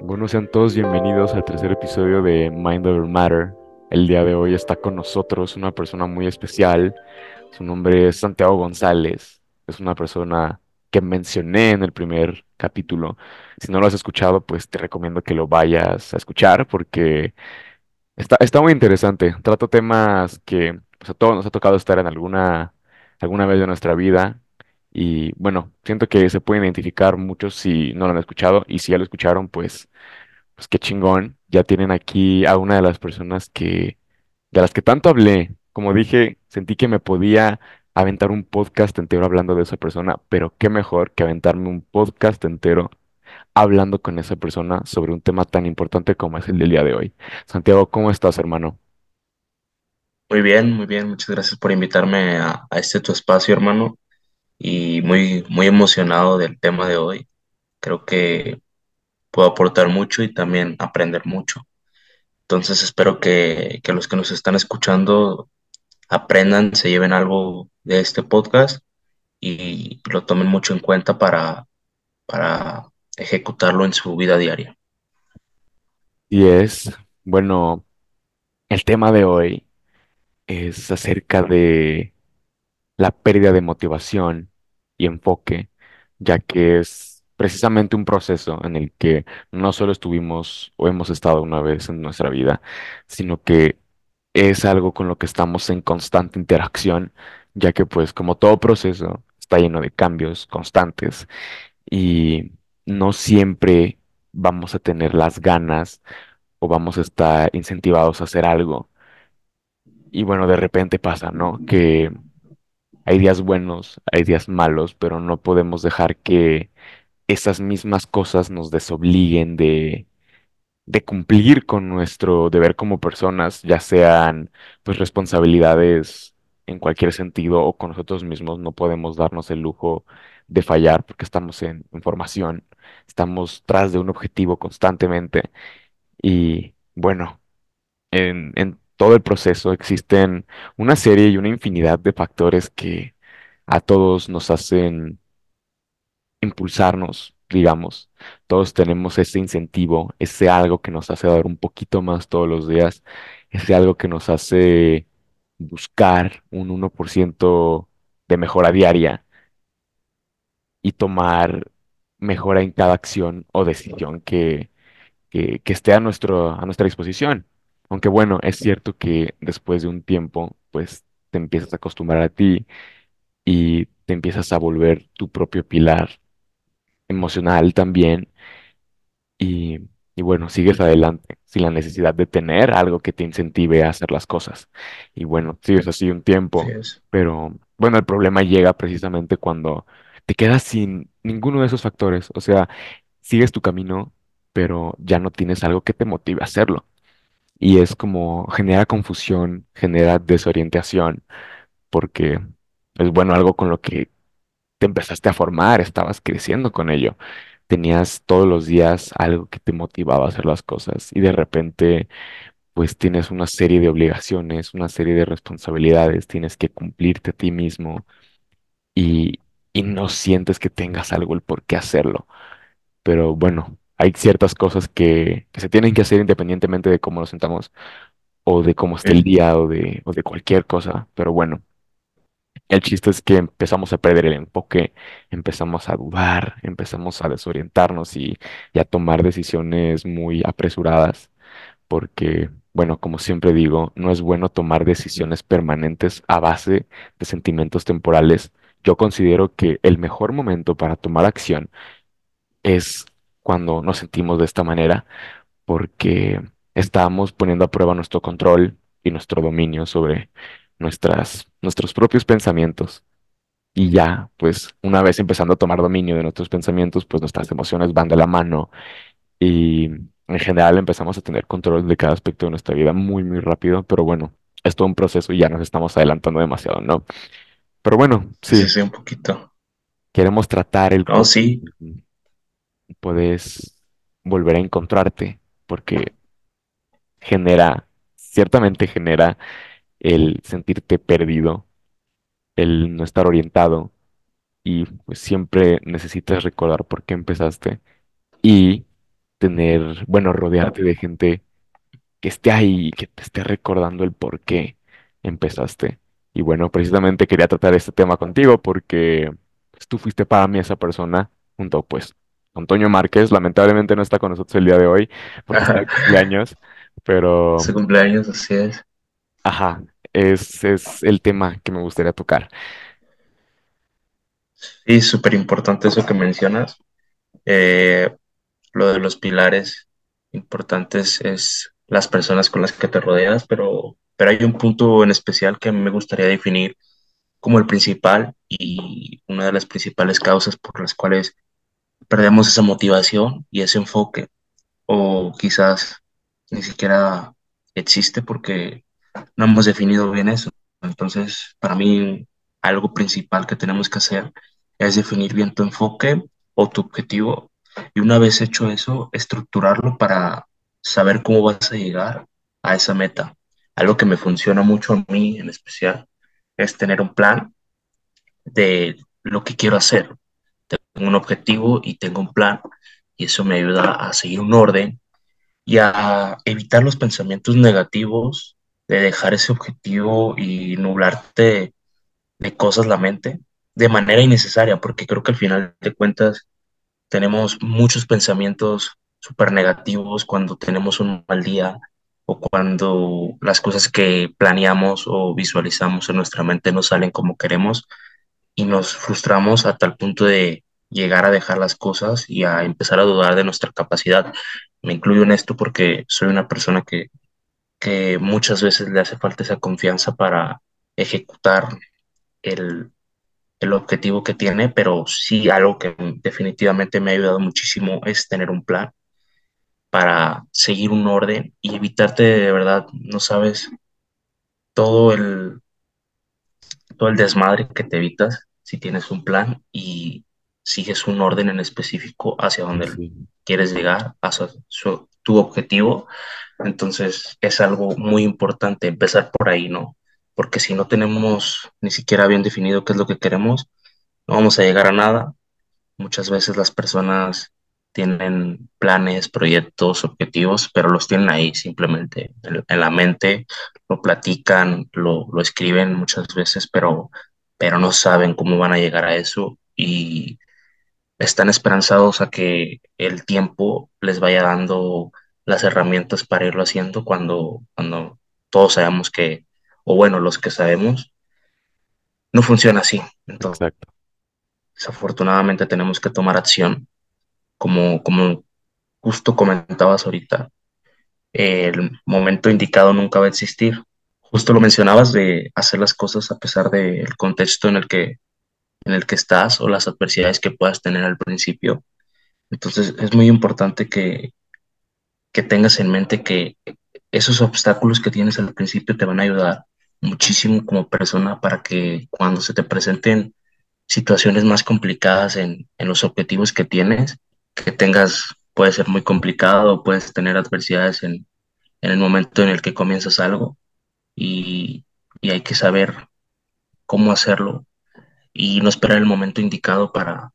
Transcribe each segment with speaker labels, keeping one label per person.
Speaker 1: Bueno, sean todos bienvenidos al tercer episodio de Mind Over Matter. El día de hoy está con nosotros una persona muy especial. Su nombre es Santiago González. Es una persona que mencioné en el primer capítulo. Si no lo has escuchado, pues te recomiendo que lo vayas a escuchar porque está, está muy interesante. Trato temas que pues, a todos nos ha tocado estar en alguna, alguna vez de nuestra vida. Y bueno, siento que se pueden identificar muchos si no lo han escuchado y si ya lo escucharon, pues pues qué chingón. Ya tienen aquí a una de las personas que, de las que tanto hablé. Como dije, sentí que me podía aventar un podcast entero hablando de esa persona, pero qué mejor que aventarme un podcast entero hablando con esa persona sobre un tema tan importante como es el del día de hoy. Santiago, ¿cómo estás, hermano?
Speaker 2: Muy bien, muy bien. Muchas gracias por invitarme a, a este tu espacio, hermano. Y muy, muy emocionado del tema de hoy. Creo que puedo aportar mucho y también aprender mucho. Entonces espero que, que los que nos están escuchando aprendan, se lleven algo de este podcast y lo tomen mucho en cuenta para, para ejecutarlo en su vida diaria.
Speaker 1: Y es, bueno, el tema de hoy es acerca de la pérdida de motivación y enfoque, ya que es precisamente un proceso en el que no solo estuvimos o hemos estado una vez en nuestra vida, sino que es algo con lo que estamos en constante interacción, ya que pues como todo proceso está lleno de cambios constantes y no siempre vamos a tener las ganas o vamos a estar incentivados a hacer algo. Y bueno, de repente pasa, ¿no? Que hay días buenos, hay días malos, pero no podemos dejar que esas mismas cosas nos desobliguen de, cumplir con nuestro deber como personas, ya sean pues responsabilidades en cualquier sentido o con nosotros mismos. No podemos darnos el lujo de fallar porque estamos en, en formación, estamos tras de un objetivo constantemente y bueno en, en todo el proceso existen una serie y una infinidad de factores que a todos nos hacen impulsarnos, digamos. Todos tenemos ese incentivo, ese algo que nos hace dar un poquito más todos los días, ese algo que nos hace buscar un uno por ciento de mejora diaria y tomar mejora en cada acción o decisión que, que, que esté a nuestro, a nuestra disposición. Aunque bueno, es cierto que después de un tiempo, pues te empiezas a acostumbrar a ti y te empiezas a volver tu propio pilar emocional también y, y bueno, sigues adelante sin la necesidad de tener algo que te incentive a hacer las cosas. Y bueno, sigues así un
Speaker 2: Así
Speaker 1: tiempo,
Speaker 2: es.
Speaker 1: pero bueno, el problema llega precisamente cuando te quedas sin ninguno de esos factores. O sea, sigues tu camino, pero ya no tienes algo que te motive a hacerlo. Y es como genera confusión, genera desorientación, porque es bueno algo con lo que te empezaste a formar, estabas creciendo con ello. Tenías todos los días algo que te motivaba a hacer las cosas y de repente pues tienes una serie de obligaciones, una serie de responsabilidades, tienes que cumplirte a ti mismo y, y no sientes que tengas algo el por qué hacerlo. Pero bueno, hay ciertas cosas que, que se tienen que hacer independientemente de cómo nos sentamos o de cómo esté el día o de, o de cualquier cosa. Pero bueno. El chiste es que empezamos a perder el enfoque, empezamos a dudar, empezamos a desorientarnos y, y a tomar decisiones muy apresuradas, porque, bueno, como siempre digo, no es bueno tomar decisiones permanentes a base de sentimientos temporales. Yo considero que el mejor momento para tomar acción es cuando nos sentimos de esta manera, porque estamos poniendo a prueba nuestro control y nuestro dominio sobre nuestras, nuestros propios pensamientos. Y ya, pues una vez empezando a tomar dominio de nuestros pensamientos, pues nuestras emociones van de la mano y en general empezamos a tener control de cada aspecto de nuestra vida muy, muy rápido, pero bueno, es todo un proceso y ya nos estamos adelantando demasiado, ¿no? Pero bueno,
Speaker 2: Sí, sí,
Speaker 1: sí,
Speaker 2: un poquito.
Speaker 1: queremos tratar el
Speaker 2: No, sí,
Speaker 1: puedes volver a encontrarte, porque genera, ciertamente genera el sentirte perdido, el no estar orientado y pues siempre necesitas recordar por qué empezaste y tener, bueno, rodearte de gente que esté ahí que te esté recordando el por qué empezaste. Y bueno, precisamente quería tratar este tema contigo porque pues, tú fuiste para mí esa persona junto pues Antonio Márquez, lamentablemente no está con nosotros el día de hoy porque está de cumpleaños, pero
Speaker 2: Su cumpleaños, así es.
Speaker 1: ajá, es, es el tema que me gustaría tocar.
Speaker 2: Sí, súper importante eso que mencionas. Eh, lo de los pilares importantes es las personas con las que te rodeas, pero, pero hay un punto en especial que me gustaría definir como el principal y una de las principales causas por las cuales perdemos esa motivación y ese enfoque, o quizás ni siquiera existe porque no hemos definido bien eso. Entonces, para mí, algo principal que tenemos que hacer es definir bien tu enfoque o tu objetivo y una vez hecho eso, estructurarlo para saber cómo vas a llegar a esa meta. Algo que me funciona mucho a mí en especial es tener un plan de lo que quiero hacer. Tengo un objetivo y tengo un plan y eso me ayuda a seguir un orden y a evitar los pensamientos negativos de dejar ese objetivo y nublarte de cosas la mente de manera innecesaria, porque creo que al final de cuentas tenemos muchos pensamientos súper negativos cuando tenemos un mal día o cuando las cosas que planeamos o visualizamos en nuestra mente no salen como queremos y nos frustramos a tal punto de llegar a dejar las cosas y a empezar a dudar de nuestra capacidad. Me incluyo en esto porque soy una persona que, que muchas veces le hace falta esa confianza para ejecutar el, el objetivo que tiene, pero sí algo que definitivamente me ha ayudado muchísimo es tener un plan para seguir un orden y evitarte de verdad, no sabes, todo el, todo el desmadre que te evitas si tienes un plan y sigues un orden en específico hacia donde
Speaker 1: sí,
Speaker 2: quieres llegar, hacia su- tu objetivo. Entonces es algo muy importante empezar por ahí, ¿no? Porque si no tenemos ni siquiera bien definido qué es lo que queremos, no vamos a llegar a nada. Muchas veces las personas tienen planes, proyectos, objetivos, pero los tienen ahí simplemente en, la mente, lo platican, lo, lo escriben muchas veces, pero, pero no saben cómo van a llegar a eso y están esperanzados a que el tiempo les vaya dando las herramientas para irlo haciendo cuando, cuando todos sabemos que, o bueno, los que sabemos, no funciona así. Entonces,
Speaker 1: exacto,
Speaker 2: desafortunadamente tenemos que tomar acción como, como justo comentabas ahorita, el momento indicado nunca va a existir. Justo lo mencionabas de hacer las cosas a pesar del contexto en el que, en el que estás o las adversidades que puedas tener al principio. Entonces es muy importante que, que tengas en mente que esos obstáculos que tienes al principio te van a ayudar muchísimo como persona para que cuando se te presenten situaciones más complicadas en, en los objetivos que tienes, que tengas, puede ser muy complicado, puedes tener adversidades en, en el momento en el que comienzas algo y, y hay que saber cómo hacerlo y no esperar el momento indicado para,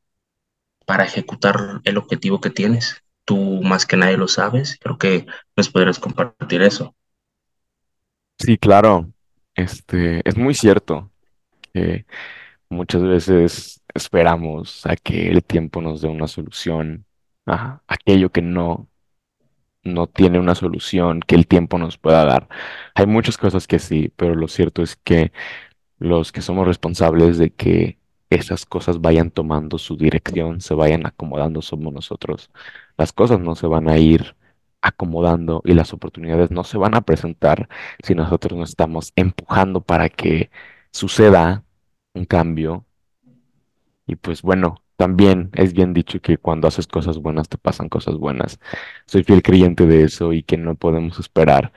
Speaker 2: para ejecutar el objetivo que tienes. Tú más que nadie lo sabes, creo que nos podrías compartir eso.
Speaker 1: Sí, claro, este, es muy cierto que muchas veces esperamos a que el tiempo nos dé una solución aquello que no, no tiene una solución que el tiempo nos pueda dar. Hay muchas cosas que sí, pero lo cierto es que los que somos responsables de que esas cosas vayan tomando su dirección, se vayan acomodando, somos nosotros. Las cosas no se van a ir acomodando y las oportunidades no se van a presentar si nosotros no estamos empujando para que suceda un cambio. Y pues bueno, también es bien dicho que cuando haces cosas buenas te pasan cosas buenas. Soy fiel creyente de eso y que no podemos esperar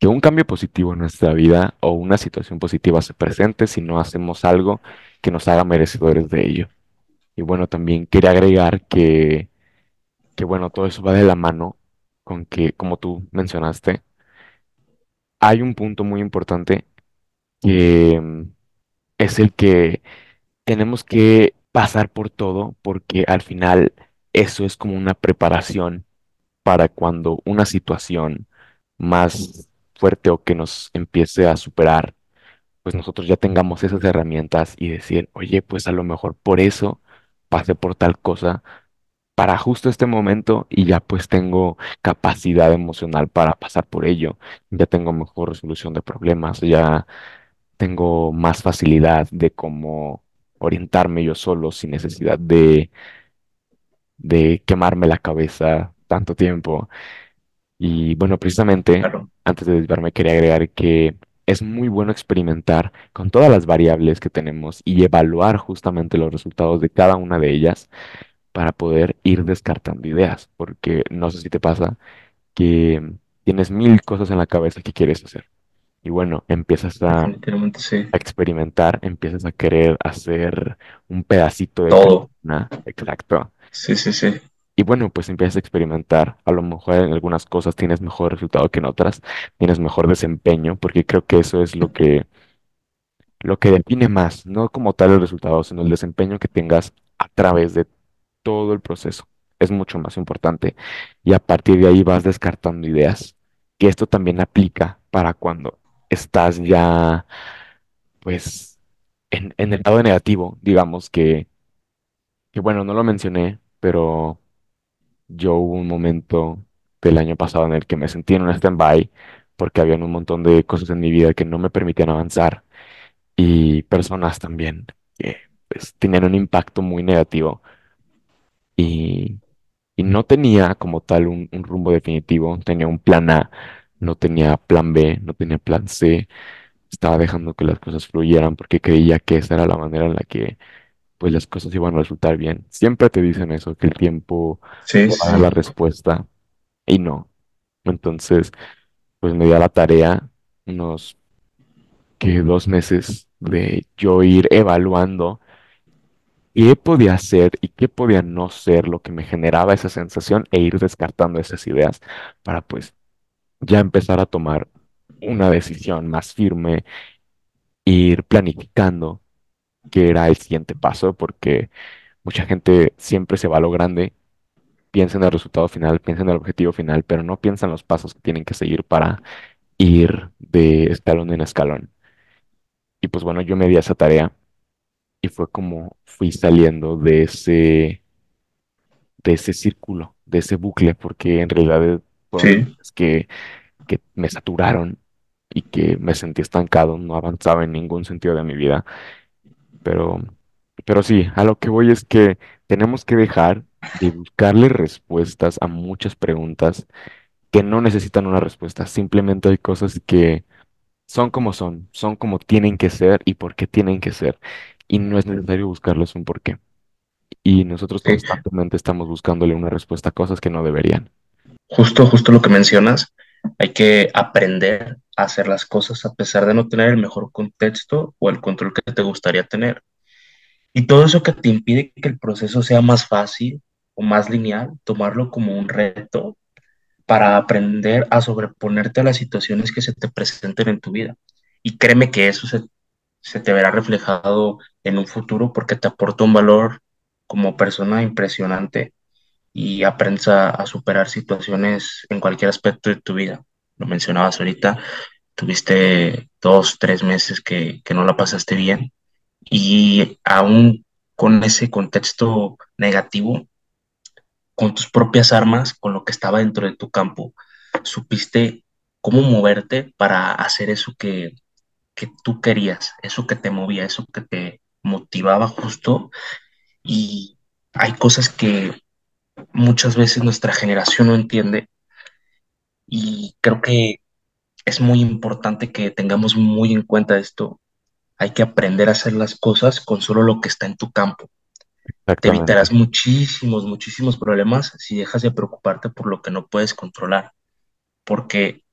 Speaker 1: que un cambio positivo en nuestra vida o una situación positiva se presente si no hacemos algo que nos haga merecedores de ello. Y bueno, también quería agregar que, que bueno, todo eso va de la mano con que, como tú mencionaste, hay un punto muy importante que mm, es el que tenemos que pasar por todo porque al final eso es como una preparación para cuando una situación más fuerte o que nos empiece a superar, pues nosotros ya tengamos esas herramientas y decir, oye, pues a lo mejor por eso pasé por tal cosa para justo este momento y ya pues tengo capacidad emocional para pasar por ello, ya tengo mejor resolución de problemas, ya tengo más facilidad de cómo orientarme yo solo sin necesidad de, de quemarme la cabeza tanto tiempo. Y bueno, precisamente,
Speaker 2: Claro,
Speaker 1: antes de desviarme, quería agregar que es muy bueno experimentar con todas las variables que tenemos y evaluar justamente los resultados de cada una de ellas para poder ir descartando ideas, porque no sé si te pasa que tienes mil cosas en la cabeza que quieres hacer. Y bueno, empiezas a
Speaker 2: definitivamente sí.
Speaker 1: a experimentar, empiezas a querer hacer un pedacito de
Speaker 2: Todo.
Speaker 1: Exacto.
Speaker 2: Sí, sí, sí.
Speaker 1: Y bueno, pues empiezas a experimentar. A lo mejor en algunas cosas tienes mejor resultado que en otras, tienes mejor desempeño, porque creo que eso es lo que, lo que define más, no como tal el resultado, sino el desempeño que tengas a través de todo el proceso. Es mucho más importante. Y a partir de ahí vas descartando ideas. Que esto también aplica para cuando estás ya, pues, en, en el lado negativo, digamos que, que bueno, no lo mencioné, pero Yo hubo un momento del año pasado en el que me sentí en un stand-by porque habían un montón de cosas en mi vida que no me permitían avanzar y personas también que pues, tenían un impacto muy negativo y, y no tenía como tal un, un rumbo definitivo, tenía un plan A, no tenía plan B, no tenía plan C, estaba dejando que las cosas fluyeran porque creía que esa era la manera en la que pues las cosas iban a resultar bien. Siempre te dicen eso, que el tiempo
Speaker 2: Sí,
Speaker 1: va a
Speaker 2: sí,
Speaker 1: dar la respuesta y no. Entonces, pues me di a la tarea unos que dos meses de yo ir evaluando qué podía hacer y qué podía no ser lo que me generaba esa sensación e ir descartando esas ideas para pues ya empezar a tomar una decisión más firme, ir planificando qué era el siguiente paso, porque mucha gente siempre se va a lo grande, piensa en el resultado final, piensa en el objetivo final, pero no piensa en los pasos que tienen que seguir para ir de escalón en escalón. Y pues bueno, yo me di a esa tarea y fue como fui saliendo de ese, de ese círculo, de ese bucle, porque en realidad fueron
Speaker 2: Sí,
Speaker 1: días que, que me saturaron y que me sentí estancado, no avanzaba en ningún sentido de mi vida. Pero, pero sí, a lo que voy es que tenemos que dejar de buscarle respuestas a muchas preguntas que no necesitan una respuesta. Simplemente hay cosas que son como son, son como tienen que ser y por qué tienen que ser. Y no es necesario buscarles un porqué. Y nosotros constantemente estamos buscándole una respuesta a cosas que no deberían.
Speaker 2: Justo, justo lo que mencionas. Hay que aprender a hacer las cosas a pesar de no tener el mejor contexto o el control que te gustaría tener. Y todo eso que te impide que el proceso sea más fácil o más lineal, tomarlo como un reto para aprender a sobreponerte a las situaciones que se te presenten en tu vida. Y créeme que eso se, se te verá reflejado en un futuro porque te aporta un valor como persona impresionante y aprendes a, a superar situaciones en cualquier aspecto de tu vida. Lo mencionabas ahorita, tuviste dos, tres meses que, que no la pasaste bien y aún con ese contexto negativo, con tus propias armas, con lo que estaba dentro de tu campo, supiste cómo moverte para hacer eso que, que tú querías, eso que te movía, eso que te motivaba justo. Y hay cosas que muchas veces nuestra generación no entiende y creo que es muy importante que tengamos muy en cuenta esto. Hay que aprender a hacer las cosas con solo lo que está en tu campo. Te evitarás muchísimos, muchísimos problemas si dejas de preocuparte por lo que no puedes controlar, porque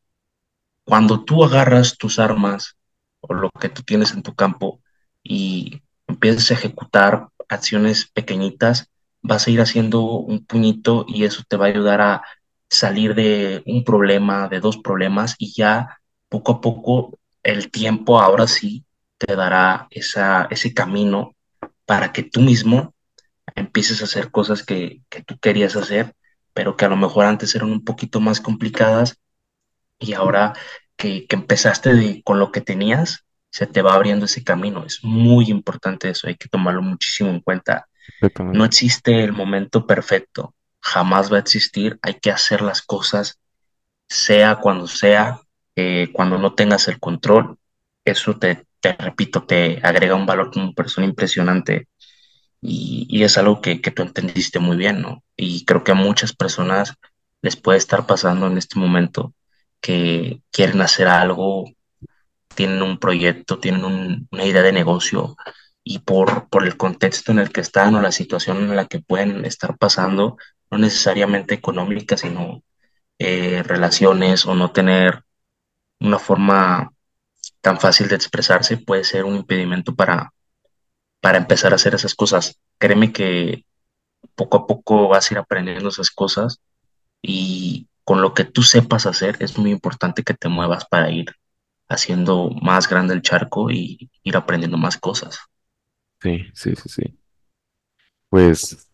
Speaker 2: Cuando tú agarras tus armas o lo que tú tienes en tu campo y empiezas a ejecutar acciones pequeñitas, vas a ir haciendo un puñito y eso te va a ayudar a salir de un problema, de dos problemas y ya poco a poco el tiempo ahora sí te dará ese camino para que tú mismo empieces a hacer cosas que, tú querías hacer, pero que a lo mejor antes eran un poquito más complicadas y ahora que, empezaste con lo que tenías, se te va abriendo ese camino. Es muy importante eso, hay que tomarlo muchísimo en cuenta. No existe el momento perfecto, jamás va a existir, hay que hacer las cosas sea cuando sea, eh, cuando no tengas el control. Eso te, te repito, te agrega un valor como persona impresionante y, es algo que, que tú entendiste muy bien, ¿no? Y creo que a muchas personas les puede estar pasando en este momento que quieren hacer algo, tienen un proyecto, tienen un- una idea de negocio y por, por el contexto en el que están o la situación en la que pueden estar pasando, no necesariamente económica, sino eh, relaciones o no tener una forma tan fácil de expresarse, puede ser un impedimento para, para empezar a hacer esas cosas. Créeme que poco a poco vas a ir aprendiendo esas cosas y con lo que tú sepas hacer es muy importante que te muevas para ir haciendo más grande el charco y ir aprendiendo más cosas.
Speaker 1: Sí, sí, sí, sí. Pues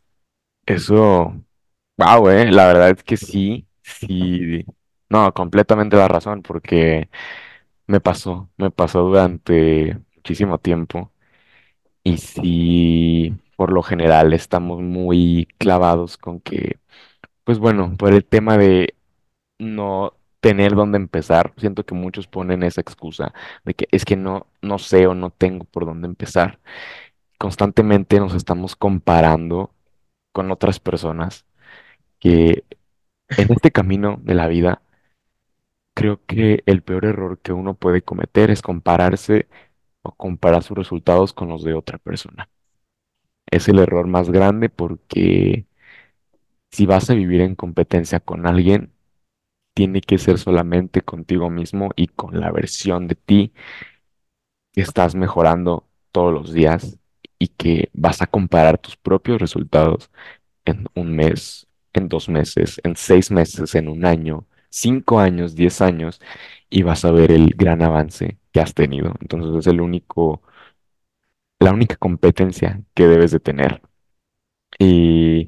Speaker 1: eso, wow, eh, la verdad es que sí, sí, no, completamente la razón, porque me pasó, me pasó durante muchísimo tiempo y sí, por lo general estamos muy clavados con que, pues bueno, por el tema de no tener dónde empezar, siento que muchos ponen esa excusa de que es que no, no sé o no tengo por dónde empezar. Constantemente nos estamos comparando con otras personas que en este camino de la vida, creo que el peor error que uno puede cometer es compararse o comparar sus resultados con los de otra persona. Es el error más grande porque si vas a vivir en competencia con alguien, tiene que ser solamente contigo mismo y con la versión de ti que estás mejorando todos los días y que vas a comparar tus propios resultados en un mes, en dos meses, en seis meses, en un año, cinco años, diez años, y vas a ver el gran avance que has tenido. Entonces es el único, la única competencia que debes de tener. Y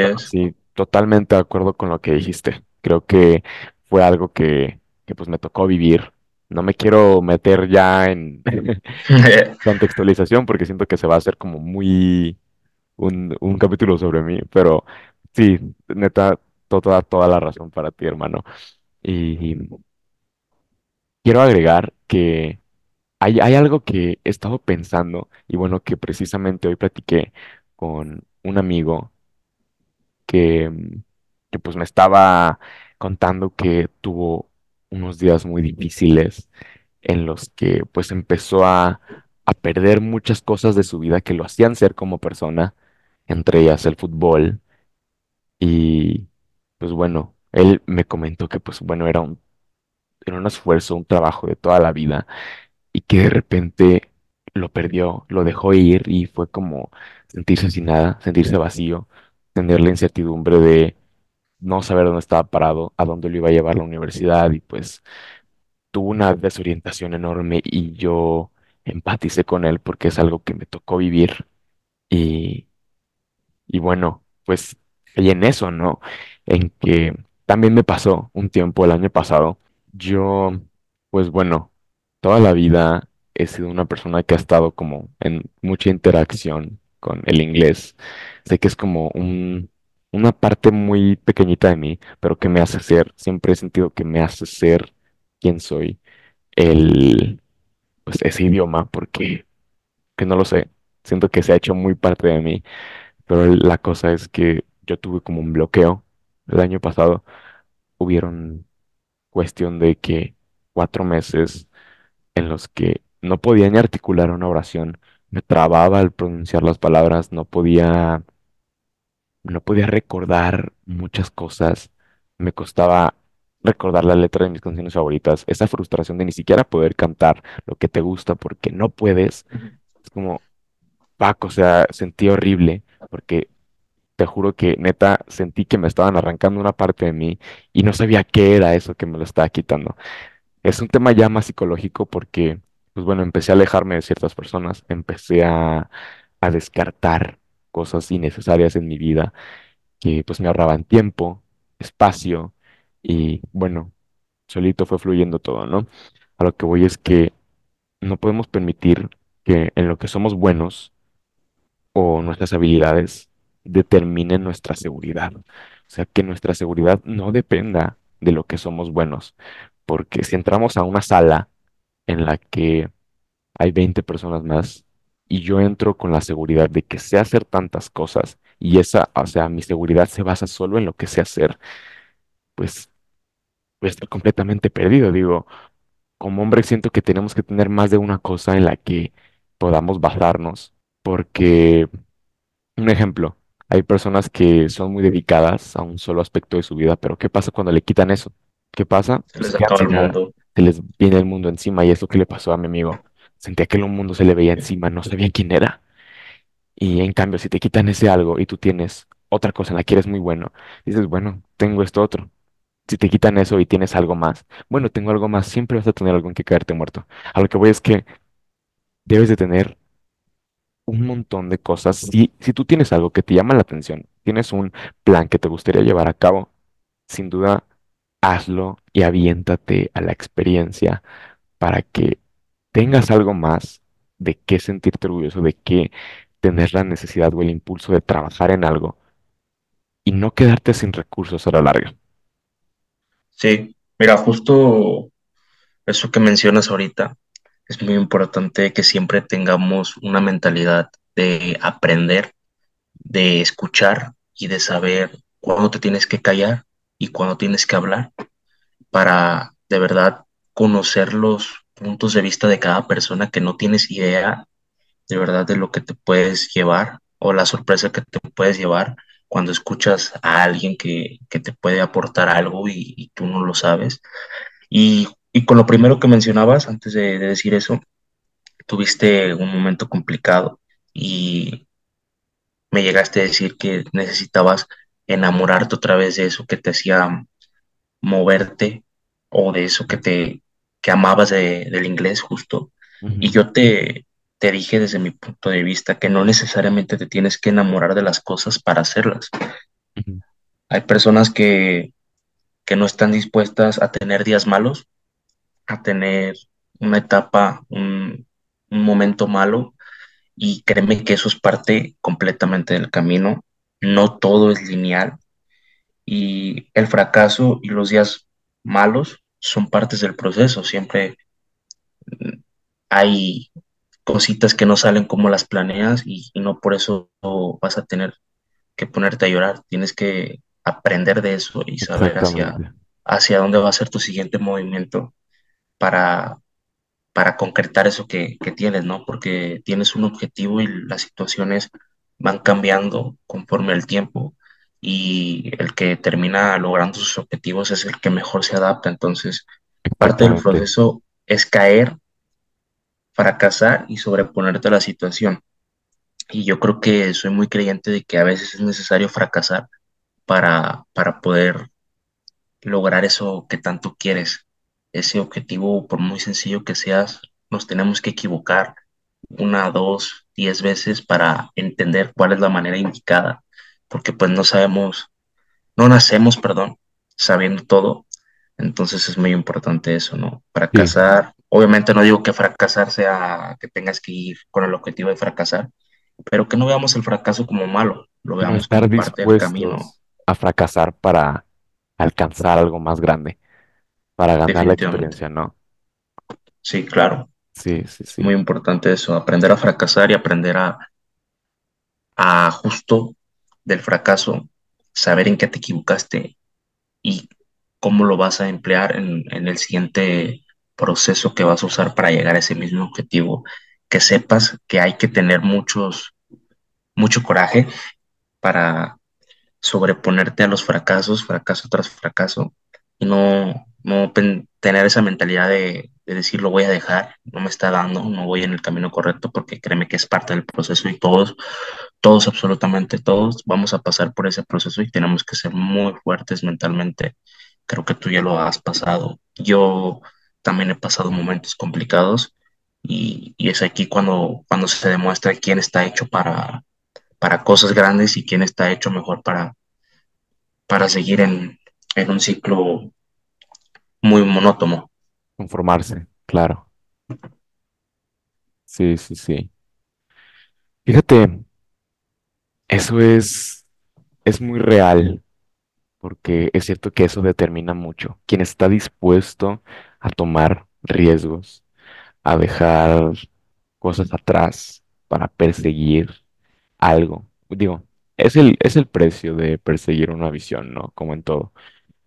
Speaker 1: bueno,
Speaker 2: es.
Speaker 1: sí, totalmente de acuerdo con lo que dijiste. Creo que fue algo que, que pues me tocó vivir. No me quiero meter ya en contextualización porque siento que se va a hacer como muy un, un capítulo sobre mí, pero sí, neta, toda, toda la razón para ti, hermano. Y quiero agregar que hay, hay algo que he estado pensando y bueno, que precisamente hoy platiqué con un amigo que, que pues me estaba contando que tuvo unos días muy difíciles en los que pues empezó a, a perder muchas cosas de su vida que lo hacían ser como persona, entre ellas el fútbol. Y pues bueno, él me comentó que pues bueno, era un, era un esfuerzo, un trabajo de toda la vida y que de repente lo perdió, lo dejó ir y fue como sentirse sin nada, sentirse vacío, tener la incertidumbre de no saber dónde estaba parado, a dónde lo iba a llevar la universidad y pues tuvo una desorientación enorme y yo empaticé con él porque es algo que me tocó vivir y Y bueno, pues y en eso, ¿no? En que también me pasó un tiempo el año pasado. Yo, pues bueno, toda la vida he sido una persona que ha estado como en mucha interacción con el inglés. Sé que es como un, una parte muy pequeñita de mí, pero que me hace ser, siempre he sentido que me hace ser quien soy, el, pues ese idioma, porque, que no lo sé, siento que se ha hecho muy parte de mí pero la cosa es que yo tuve como un bloqueo el año pasado. Hubieron cuestión de que cuatro meses en los que no podía ni articular una oración. Me trababa al pronunciar las palabras, no podía, no podía recordar muchas cosas. Me costaba recordar la letra de mis canciones favoritas. Esa frustración de ni siquiera poder cantar lo que te gusta porque no puedes. Es como, Paco, o sea, sentí horrible porque Te juro que neta sentí que me estaban arrancando una parte de mí y no sabía qué era eso que me lo estaba quitando. Es un tema ya más psicológico porque, pues bueno, empecé a alejarme de ciertas personas, empecé a, a descartar cosas innecesarias en mi vida que pues me ahorraban tiempo, espacio y bueno, solito fue fluyendo todo, ¿no? A lo que voy es que no podemos permitir que en lo que somos buenos o nuestras habilidades determinen nuestra seguridad. O sea, que nuestra seguridad no dependa de lo que somos buenos, porque si entramos a una sala en la que hay 20 personas más y yo entro con la seguridad de que sé hacer tantas cosas y esa, o sea, mi seguridad se basa solo en lo que sé hacer, pues voy a estar completamente perdido. Digo, como hombre siento que tenemos que tener más de una cosa en la que podamos basarnos, porque, un ejemplo, hay personas que son muy dedicadas a un solo aspecto de su vida, pero ¿qué pasa cuando le quitan eso? ¿Qué pasa?
Speaker 2: Se
Speaker 1: Pues se
Speaker 2: les
Speaker 1: quedan
Speaker 2: acaba el
Speaker 1: sin nada,
Speaker 2: mundo.
Speaker 1: se les viene el mundo encima y es lo que le pasó a mi amigo. Sentía que el mundo se le veía encima, no sabía quién era. Y en cambio, si te quitan ese algo y tú tienes otra cosa en la que eres muy bueno, dices, bueno, tengo esto otro. Si te quitan eso y tienes algo más, bueno, tengo algo más, siempre vas a tener algo en que caerte muerto. A lo que voy es que debes de tener un montón de cosas. Si, si tú tienes algo que te llama la atención, tienes un plan que te gustaría llevar a cabo, sin duda, hazlo y aviéntate a la experiencia para que tengas algo más de qué sentirte orgulloso, de qué tener la necesidad o el impulso de trabajar en algo y no quedarte sin recursos a la larga.
Speaker 2: Sí, mira, justo eso que mencionas ahorita es muy importante que siempre tengamos una mentalidad de aprender, de escuchar y de saber cuándo te tienes que callar y cuándo tienes que hablar para de verdad conocer los puntos de vista de cada persona que no tienes idea de verdad de lo que te puedes llevar o la sorpresa que te puedes llevar cuando escuchas a alguien que, que te puede aportar algo y, tú no lo sabes. Y, y con lo primero que mencionabas, antes de, de decir eso, tuviste un momento complicado y me llegaste a decir que necesitabas enamorarte otra vez de eso que te hacía moverte o de eso que te que amabas de- del inglés justo. Y yo te, te dije desde mi punto de vista que no necesariamente te tienes que enamorar de las cosas para hacerlas. Hay personas que, que no están dispuestas a tener días malos, a tener una etapa, un, un momento malo, y créeme que eso es parte completamente del camino. No todo es lineal y el fracaso y los días malos son partes del proceso. Siempre hay cositas que no salen como las planeas y, y no por eso vas a tener que ponerte a llorar. Tienes que aprender de eso y saber hacia, hacia dónde va a ser tu siguiente movimiento para, para concretar eso que, que tienes, ¿no? Porque tienes un objetivo y las situaciones van cambiando conforme el tiempo y el que termina logrando sus objetivos es el que mejor se adapta. Entonces, parte del proceso es caer, fracasar y sobreponerte a la situación. Y yo creo que soy muy creyente de que a veces es necesario fracasar para, para poder lograr eso que tanto quieres. Ese objetivo, por muy sencillo que seas, nos tenemos que equivocar una, dos, diez veces para entender cuál es la manera indicada, porque pues no sabemos, no nacemos, perdón, sabiendo todo. Entonces es muy importante eso, ¿no?
Speaker 1: Sí,
Speaker 2: Fracasar, obviamente no digo que fracasar sea que tengas que ir con el objetivo de fracasar, pero que no veamos el fracaso como malo, lo veamos
Speaker 1: estar
Speaker 2: como parte del camino,
Speaker 1: a fracasar para alcanzar algo más grande, para ganar la experiencia, ¿no?
Speaker 2: Sí, claro,
Speaker 1: Sí, sí,
Speaker 2: es muy
Speaker 1: sí.
Speaker 2: importante eso, aprender a fracasar y aprender a, a justo del fracaso, saber en qué te equivocaste y cómo lo vas a emplear en, en el siguiente proceso que vas a usar para llegar a ese mismo objetivo. Que sepas que hay que tener muchos, mucho coraje para sobreponerte a los fracasos, fracaso tras fracaso, y no, no tener esa mentalidad de, de decir lo voy a dejar, no me está dando, no voy en el camino correcto, porque créeme que es parte del proceso y todos, todos, absolutamente todos, vamos a pasar por ese proceso y tenemos que ser muy fuertes mentalmente. Creo que tú ya lo has pasado. Yo también he pasado momentos complicados y, y es aquí cuando, cuando se demuestra quién está hecho para, para cosas grandes y quién está hecho mejor para, para seguir en, en un ciclo muy monótono.
Speaker 1: Conformarse, claro. Sí, sí, sí. Fíjate, eso es, es muy real, porque es cierto que eso determina mucho. Quien está dispuesto a tomar riesgos, a dejar cosas atrás para perseguir algo. Digo, es el, es el precio de perseguir una visión, ¿no? Como en todo.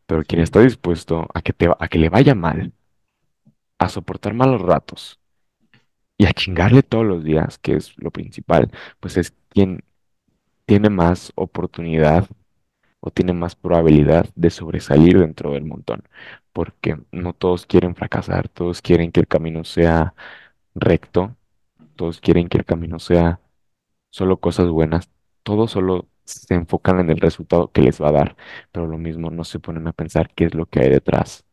Speaker 1: Pero quien está dispuesto a que te, a que le vaya mal, a soportar malos ratos y a chingarle todos los días, que es lo principal, pues es quien tiene más oportunidad o tiene más probabilidad de sobresalir dentro del montón. Porque no todos quieren fracasar, todos quieren que el camino sea recto, todos quieren que el camino sea solo cosas buenas, todos solo se enfocan en el resultado que les va a dar, pero lo mismo no se ponen a pensar qué es lo que hay detrás,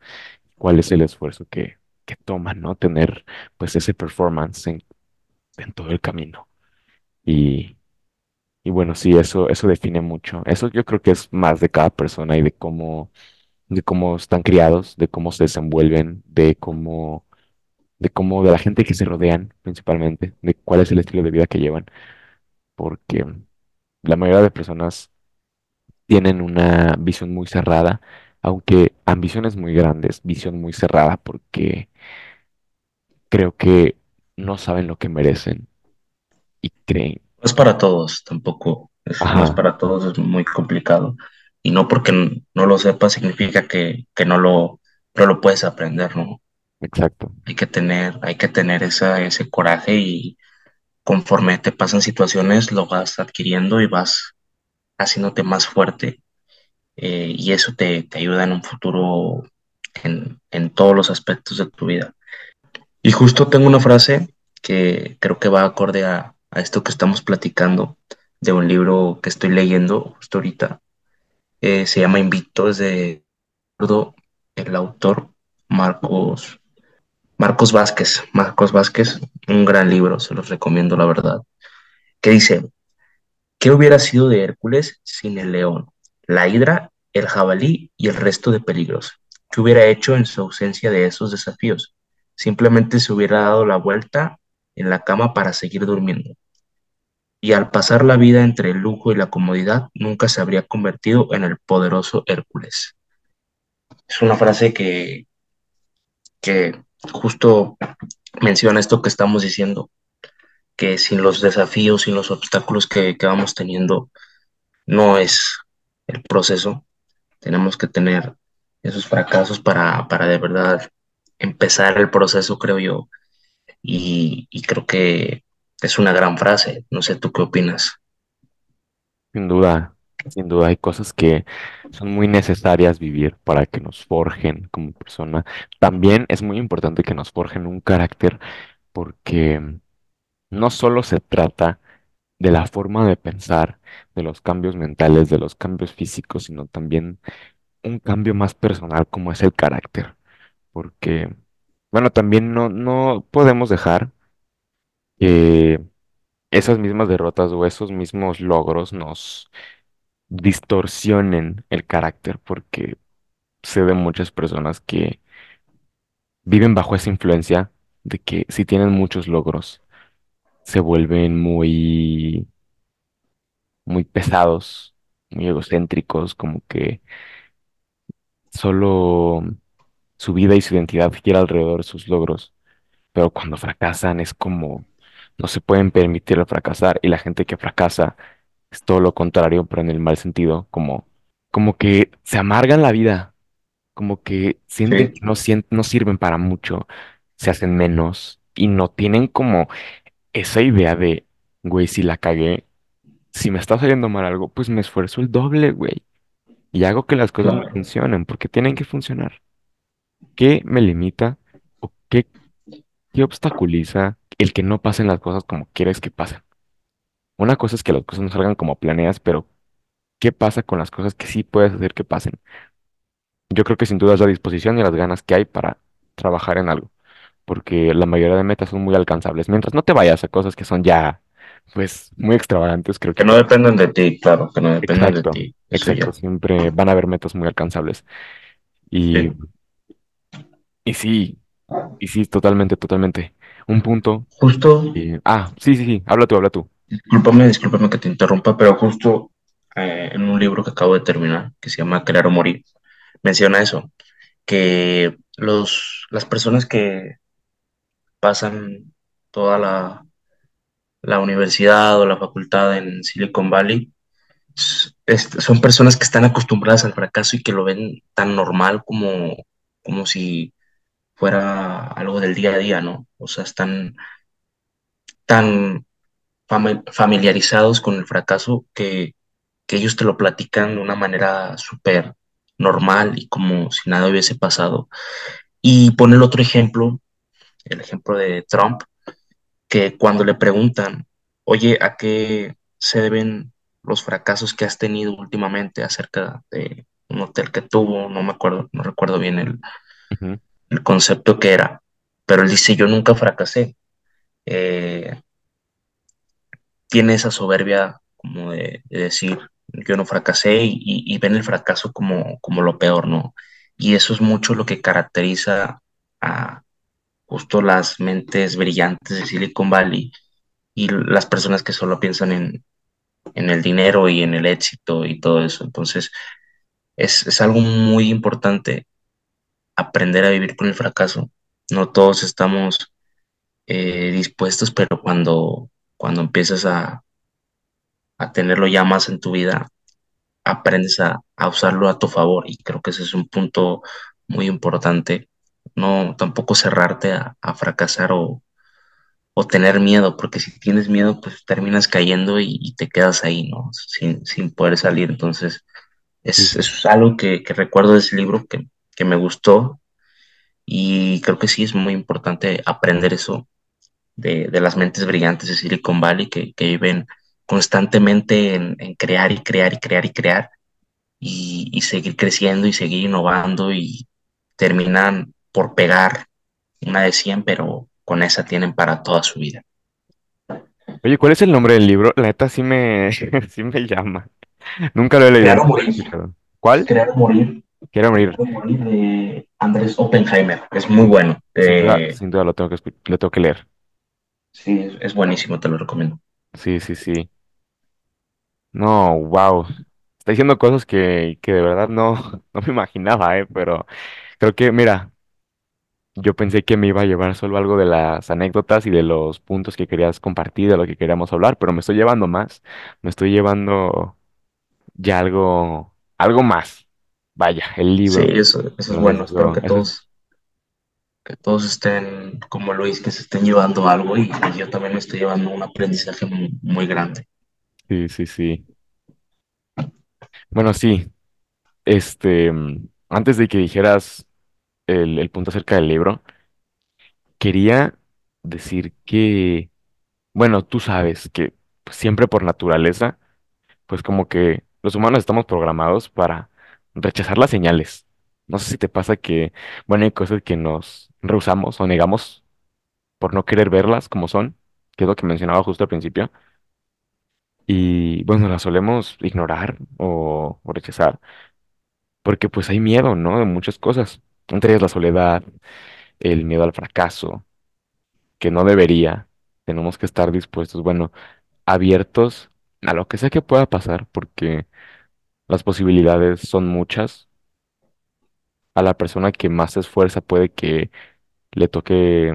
Speaker 1: cuál es el esfuerzo que, que toman, ¿no? Tener pues ese performance en, en todo el camino. Y, y bueno, sí, eso, eso define mucho. Eso yo creo que es más de cada persona y de cómo, de cómo están criados, de cómo se desenvuelven, de cómo, de cómo, de la gente que se rodean principalmente, de cuál es el estilo de vida que llevan, porque la mayoría de personas tienen una visión muy cerrada, aunque ambiciones muy grandes, visión muy cerrada, porque creo que no saben lo que merecen y creen,
Speaker 2: No es para todos, tampoco, es- no es para todos, es muy complicado. Y no porque no lo sepas significa que, que no lo, no lo puedes aprender, ¿no?
Speaker 1: exacto,
Speaker 2: Hay que tener, hay que tener esa, ese coraje y conforme te pasan situaciones lo vas adquiriendo y vas haciéndote más fuerte eh, y eso te, te ayuda en un futuro en, en todos los aspectos de tu vida. Y justo tengo una frase que creo que va acorde a, a esto que estamos platicando de un libro que estoy leyendo justo ahorita. Eh, se llama Invicto, es de el autor Marcos, Marcos Vázquez. Marcos Vázquez, un gran libro, se los recomiendo, la verdad. Que dice, ¿qué hubiera sido de Hércules sin el león, la hidra, el jabalí y el resto de peligros? ¿Qué hubiera hecho en su ausencia de esos desafíos? Simplemente se hubiera dado la vuelta en la cama para seguir durmiendo. Y al pasar la vida entre el lujo y la comodidad, nunca se habría convertido en el poderoso Hércules. Es una frase que, que justo menciona esto que estamos diciendo, que sin los desafíos, sin los obstáculos que, que vamos teniendo, no es el proceso. Tenemos que tener esos fracasos para, para de verdad empezar el proceso, creo yo. Y, y creo que es una gran frase. No sé, ¿tú qué opinas?
Speaker 1: sin duda, sin duda hay cosas que son muy necesarias vivir para que nos forjen como persona. También es muy importante que nos forjen un carácter porque no solo se trata de la forma de pensar, de los cambios mentales, de los cambios físicos, sino también un cambio más personal como es el carácter. Porque, bueno, también no, no podemos dejar que esas mismas derrotas o esos mismos logros nos distorsionen el carácter, porque sé de muchas personas que viven bajo esa influencia de que si tienen muchos logros, se vuelven muy, muy pesados, muy egocéntricos, como que solo su vida y su identidad gira alrededor de sus logros, pero cuando fracasan es como no se pueden permitir el fracasar y la gente que fracasa es todo lo contrario, pero en el mal sentido, como, como que se amargan la vida, como que sienten
Speaker 2: Sí,
Speaker 1: que no, no sirven para mucho, se hacen menos y no tienen como esa idea de, güey, si la cagué, si me está saliendo mal algo, pues me esfuerzo el doble, güey, y hago que las cosas
Speaker 2: claro.
Speaker 1: funcionen, porque tienen que funcionar. ¿Qué me limita o qué, qué obstaculiza el que no pasen las cosas como quieres que pasen? Una cosa es que las cosas no salgan como planeas, pero ¿qué pasa con las cosas que sí puedes hacer que pasen? Yo creo que sin duda es la disposición y las ganas que hay para trabajar en algo. porque la mayoría de metas son muy alcanzables. Mientras no te vayas a cosas que son ya, pues, muy extravagantes, creo
Speaker 2: Que
Speaker 1: que
Speaker 2: no dependen de ti, claro, que no dependen de
Speaker 1: Exacto,
Speaker 2: ti, eso
Speaker 1: exacto. Siempre van a haber metas muy alcanzables. Y,
Speaker 2: Sí.
Speaker 1: y sí, y sí, totalmente, totalmente. Un punto.
Speaker 2: Justo,
Speaker 1: y- ah, sí, sí, sí, habla tú, habla tú.
Speaker 2: Discúlpame, discúlpame que te interrumpa, pero justo eh, en un libro que acabo de terminar, que se llama Crear o Morir, menciona eso, que los, las personas que pasan toda la, la universidad o la facultad en Silicon Valley, son personas que están acostumbradas al fracaso y que lo ven tan normal como, como si fuera algo del día a día, ¿no? O sea, están tan familiarizados con el fracaso que, que ellos te lo platican de una manera súper normal y como si nada hubiese pasado. Y pone el otro ejemplo, el ejemplo de Trump, que cuando le preguntan, oye, ¿a qué se deben los fracasos que has tenido últimamente acerca de un hotel que tuvo? No me acuerdo, no recuerdo bien el, el concepto que era, pero él dice, yo nunca fracasé. Eh, tiene esa soberbia como de, de decir, yo no fracasé y, y ven el fracaso como, como lo peor, ¿no? Y eso es mucho lo que caracteriza a justo las mentes brillantes de Silicon Valley y las personas que solo piensan en, en el dinero y en el éxito y todo eso. Entonces, es, es algo muy importante aprender a vivir con el fracaso. No todos estamos eh, dispuestos, pero cuando, cuando empiezas a, a tenerlo ya más en tu vida, aprendes a, a usarlo a tu favor y creo que ese es un punto muy importante. No tampoco cerrarte a, a fracasar o, o tener miedo, porque si tienes miedo, pues terminas cayendo y, y te quedas ahí, ¿no? Sin, sin poder salir. Entonces, es, es algo que, que recuerdo de ese libro que, que me gustó y creo que sí es muy importante aprender eso de, de las mentes brillantes de Silicon Valley que, que viven constantemente en, en crear y crear y crear y crear y, y seguir creciendo y seguir innovando y terminan por pegar una de 100 pero con esa tienen para toda su vida.
Speaker 1: Oye, ¿cuál es el nombre del libro? La neta sí me, sí me llama. Nunca lo he leído,
Speaker 2: Crear o morir.
Speaker 1: ¿Cuál?
Speaker 2: crear o morir,
Speaker 1: Quiero morir.
Speaker 2: de Andrés Oppenheimer. Es muy bueno.
Speaker 1: Sin duda,
Speaker 2: Eh,
Speaker 1: sin duda lo tengo que, lo tengo que leer.
Speaker 2: Sí, es, es buenísimo, te lo recomiendo.
Speaker 1: Sí, sí, sí. No, wow. Está diciendo cosas que, que de verdad no, no me imaginaba, ¿eh? Pero creo que, mira, yo pensé que me iba a llevar solo algo de las anécdotas y de los puntos que querías compartir, de lo que queríamos hablar, pero me estoy llevando más. Me estoy llevando ya algo, algo más. Vaya, el
Speaker 2: Sí,
Speaker 1: libro.
Speaker 2: eso, eso es
Speaker 1: Entonces,
Speaker 2: bueno. Espero que
Speaker 1: eso es,
Speaker 2: todos, que todos estén como Luis, que se estén llevando algo y, y yo también me estoy llevando un aprendizaje muy, muy grande.
Speaker 1: sí, sí, sí. Bueno, sí, este, antes de que dijeras el, el punto acerca del libro, quería decir que, bueno, tú sabes que pues, siempre por naturaleza, pues como que los humanos estamos programados para rechazar las señales. No sé si te pasa que, bueno, hay cosas que nos rehusamos o negamos por no querer verlas como son, que es lo que mencionaba justo al principio, y bueno, las solemos ignorar o, o rechazar, porque pues hay miedo, ¿no? De muchas cosas. Entre ellas la soledad, el miedo al fracaso, que no debería. Tenemos que estar dispuestos, bueno, abiertos a lo que sea que pueda pasar, porque las posibilidades son muchas. A la persona que más se esfuerza puede que le toque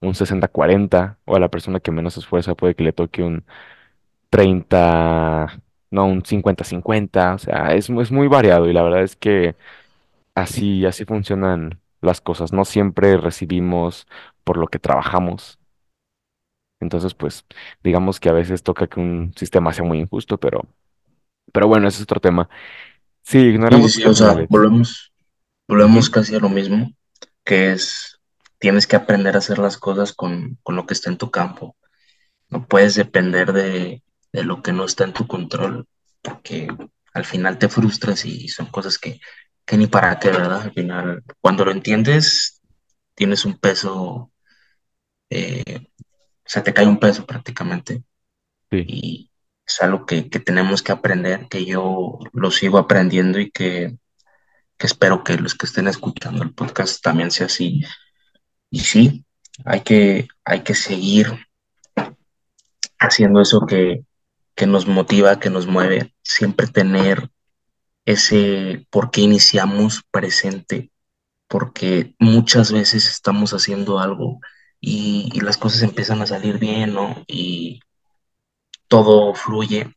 Speaker 1: un sesenta cuarenta o a la persona que menos se esfuerza puede que le toque un treinta no, un cincuenta cincuenta O sea, es, es muy variado y la verdad es que así, así funcionan las cosas. No siempre recibimos por lo que trabajamos. Entonces, pues, digamos que a veces toca que un sistema sea muy injusto, pero, pero bueno, ese es otro tema. Sí, ignoramos
Speaker 2: sí, o sea, volvemos, volvemos casi a lo mismo, que es, tienes que aprender a hacer las cosas con, con lo que está en tu campo. No puedes depender de, de lo que no está en tu control, porque al final te frustras y son cosas que, que ni para qué, ¿verdad? Al final, cuando lo entiendes, tienes un peso, eh, se te cae un peso prácticamente
Speaker 1: Sí,
Speaker 2: y es algo que, que tenemos que aprender, que yo lo sigo aprendiendo y que, que espero que los que estén escuchando el podcast también sea así. Y sí, hay que, hay que seguir haciendo eso que, que nos motiva, que nos mueve, siempre tener ese por qué iniciamos presente, porque muchas veces estamos haciendo algo y, y las cosas empiezan a salir bien, ¿no? Y todo fluye,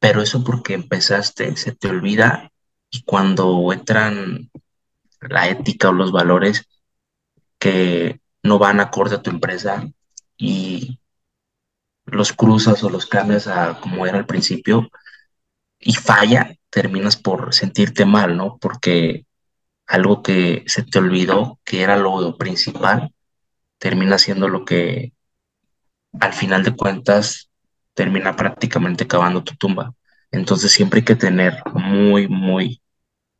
Speaker 2: pero eso porque empezaste, se te olvida y cuando entran la ética o los valores que no van acorde a tu empresa y los cruzas o los cambias a como era al principio y falla, terminas por sentirte mal, ¿no? Porque algo que se te olvidó, que era lo principal, termina siendo lo que al final de cuentas termina prácticamente cavando tu tumba. Entonces siempre hay que tener muy, muy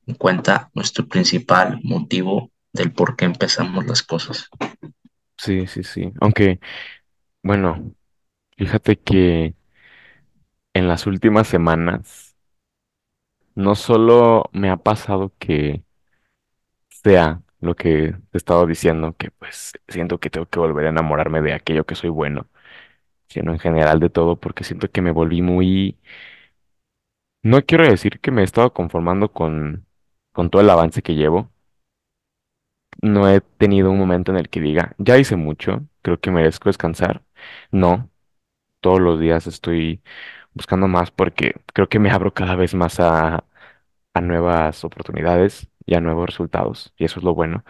Speaker 2: en cuenta nuestro principal motivo del por qué empezamos las cosas.
Speaker 1: sí, sí, sí. Aunque, bueno, fíjate que en las últimas semanas no solo me ha pasado que sea lo que te estaba diciendo, que pues siento que tengo que volver a enamorarme de aquello que soy bueno, sino en general de todo, porque siento que me volví muy... No quiero decir que me he estado conformando con, con todo el avance que llevo. No he tenido un momento en el que diga, ya hice mucho, creo que merezco descansar. No, todos los días estoy buscando más porque creo que me abro cada vez más a, a nuevas oportunidades y a nuevos resultados, y eso es lo bueno.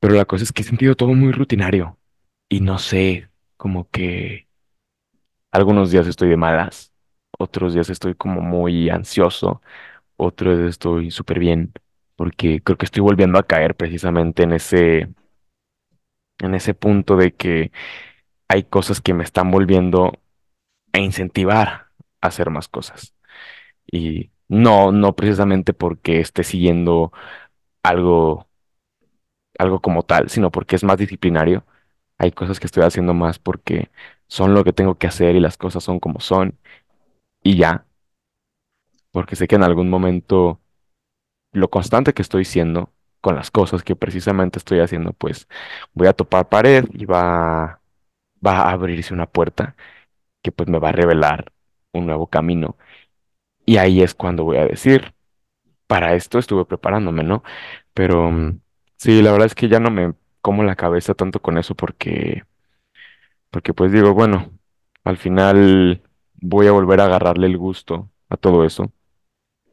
Speaker 1: Pero la cosa es que he sentido todo muy rutinario y no sé, como que algunos días estoy de malas, otros días estoy como muy ansioso, otros días estoy súper bien, porque creo que estoy volviendo a caer precisamente en ese, en ese punto de que hay cosas que me están volviendo a incentivar a hacer más cosas. Y no, no precisamente porque esté siguiendo algo, algo como tal, sino porque es más disciplinario. Hay cosas que estoy haciendo más porque son lo que tengo que hacer y las cosas son como son y ya, porque sé que en algún momento lo constante que estoy siendo con las cosas que precisamente estoy haciendo, pues voy a topar pared y va, va a abrirse una puerta que pues me va a revelar un nuevo camino. Y ahí es cuando voy a decir, para esto estuve preparándome, ¿no? Pero mm, sí, la verdad es que ya no me como la cabeza tanto con eso porque, porque pues digo, bueno, al final voy a volver a agarrarle el gusto a todo eso.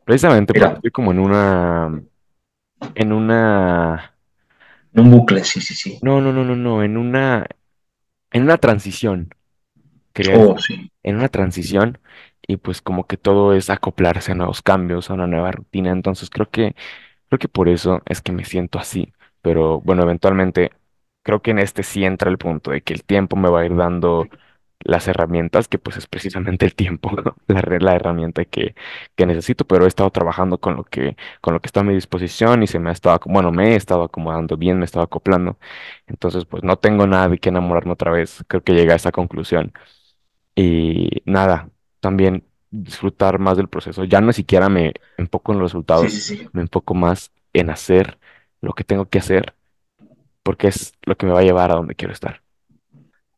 Speaker 1: Precisamente porque estoy como en una, en una,
Speaker 2: en un bucle, sí, sí, sí.
Speaker 1: no, no, no, no, no, en una, en una transición. quería
Speaker 2: Oh, sí.
Speaker 1: en una transición y pues como que todo es acoplarse a nuevos cambios, a una nueva rutina. Entonces creo que, creo que por eso es que me siento así. Pero bueno, eventualmente creo que en este sí entra el punto de que el tiempo me va a ir dando las herramientas, que pues es precisamente el tiempo, ¿no? La, herramienta que, que necesito, pero he estado trabajando con lo que, con lo que está a mi disposición y se me ha estado, bueno, me he estado acomodando bien, me he estado acoplando. Entonces, pues no tengo nada de que enamorarme otra vez. Creo que llegué a esa conclusión. Y nada, también disfrutar más del proceso. Ya no siquiera me enfoco en los
Speaker 2: Sí, sí,
Speaker 1: resultados,
Speaker 2: sí.
Speaker 1: me enfoco más en hacer lo que tengo que hacer, porque es lo que me va a llevar a donde quiero estar.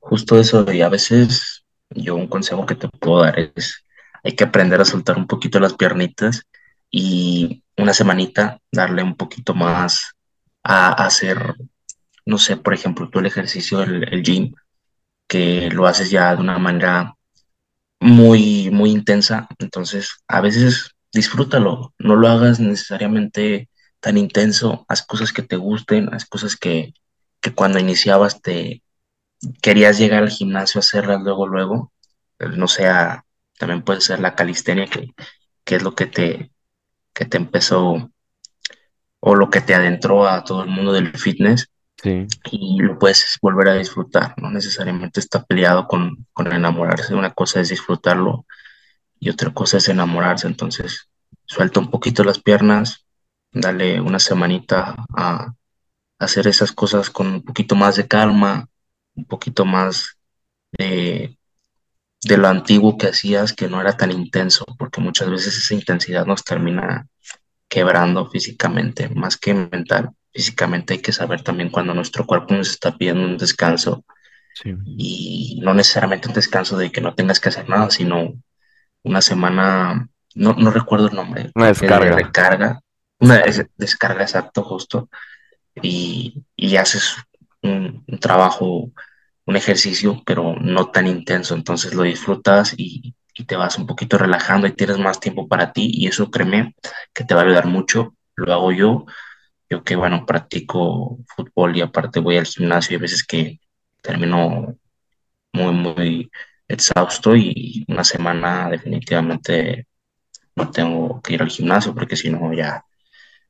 Speaker 2: Justo eso, y a veces yo un consejo que te puedo dar es, hay que aprender a soltar un poquito las piernitas y una semanita darle un poquito más a, hacer, no sé, por ejemplo, tú el ejercicio, el, el gym, que lo haces ya de una manera muy, muy intensa, entonces a veces disfrútalo, no lo hagas necesariamente tan intenso, haz cosas que te gusten, haz cosas que, que cuando iniciabas te querías llegar al gimnasio a hacerlas luego, luego, no sea, también puede ser la calistenia, que, que es lo que te, que te empezó o lo que te adentró a todo el mundo del fitness.
Speaker 1: Sí,
Speaker 2: y lo puedes volver a disfrutar, no necesariamente está peleado con, con enamorarse, una cosa es disfrutarlo y otra cosa es enamorarse, entonces suelta un poquito las piernas, dale una semanita a hacer esas cosas con un poquito más de calma, un poquito más de, de lo antiguo que hacías, que no era tan intenso, porque muchas veces esa intensidad nos termina quebrando físicamente, más que mental. Físicamente hay que saber también cuando nuestro cuerpo nos está pidiendo un descanso
Speaker 1: Sí.
Speaker 2: y no necesariamente un descanso de que no tengas que hacer nada, sino una semana, no, no recuerdo el nombre,
Speaker 1: Una descarga.
Speaker 2: recarga, una des-
Speaker 1: Descarga.
Speaker 2: descarga exacto justo, y, y haces un, trabajo, un ejercicio, pero no tan intenso, entonces lo disfrutas y, y te vas un poquito relajando y tienes más tiempo para ti. Y eso créeme que te va a ayudar mucho, lo hago yo, yo que bueno, practico fútbol y aparte voy al gimnasio. Y hay veces que termino muy, muy exhausto y una semana definitivamente no tengo que ir al gimnasio porque si no ya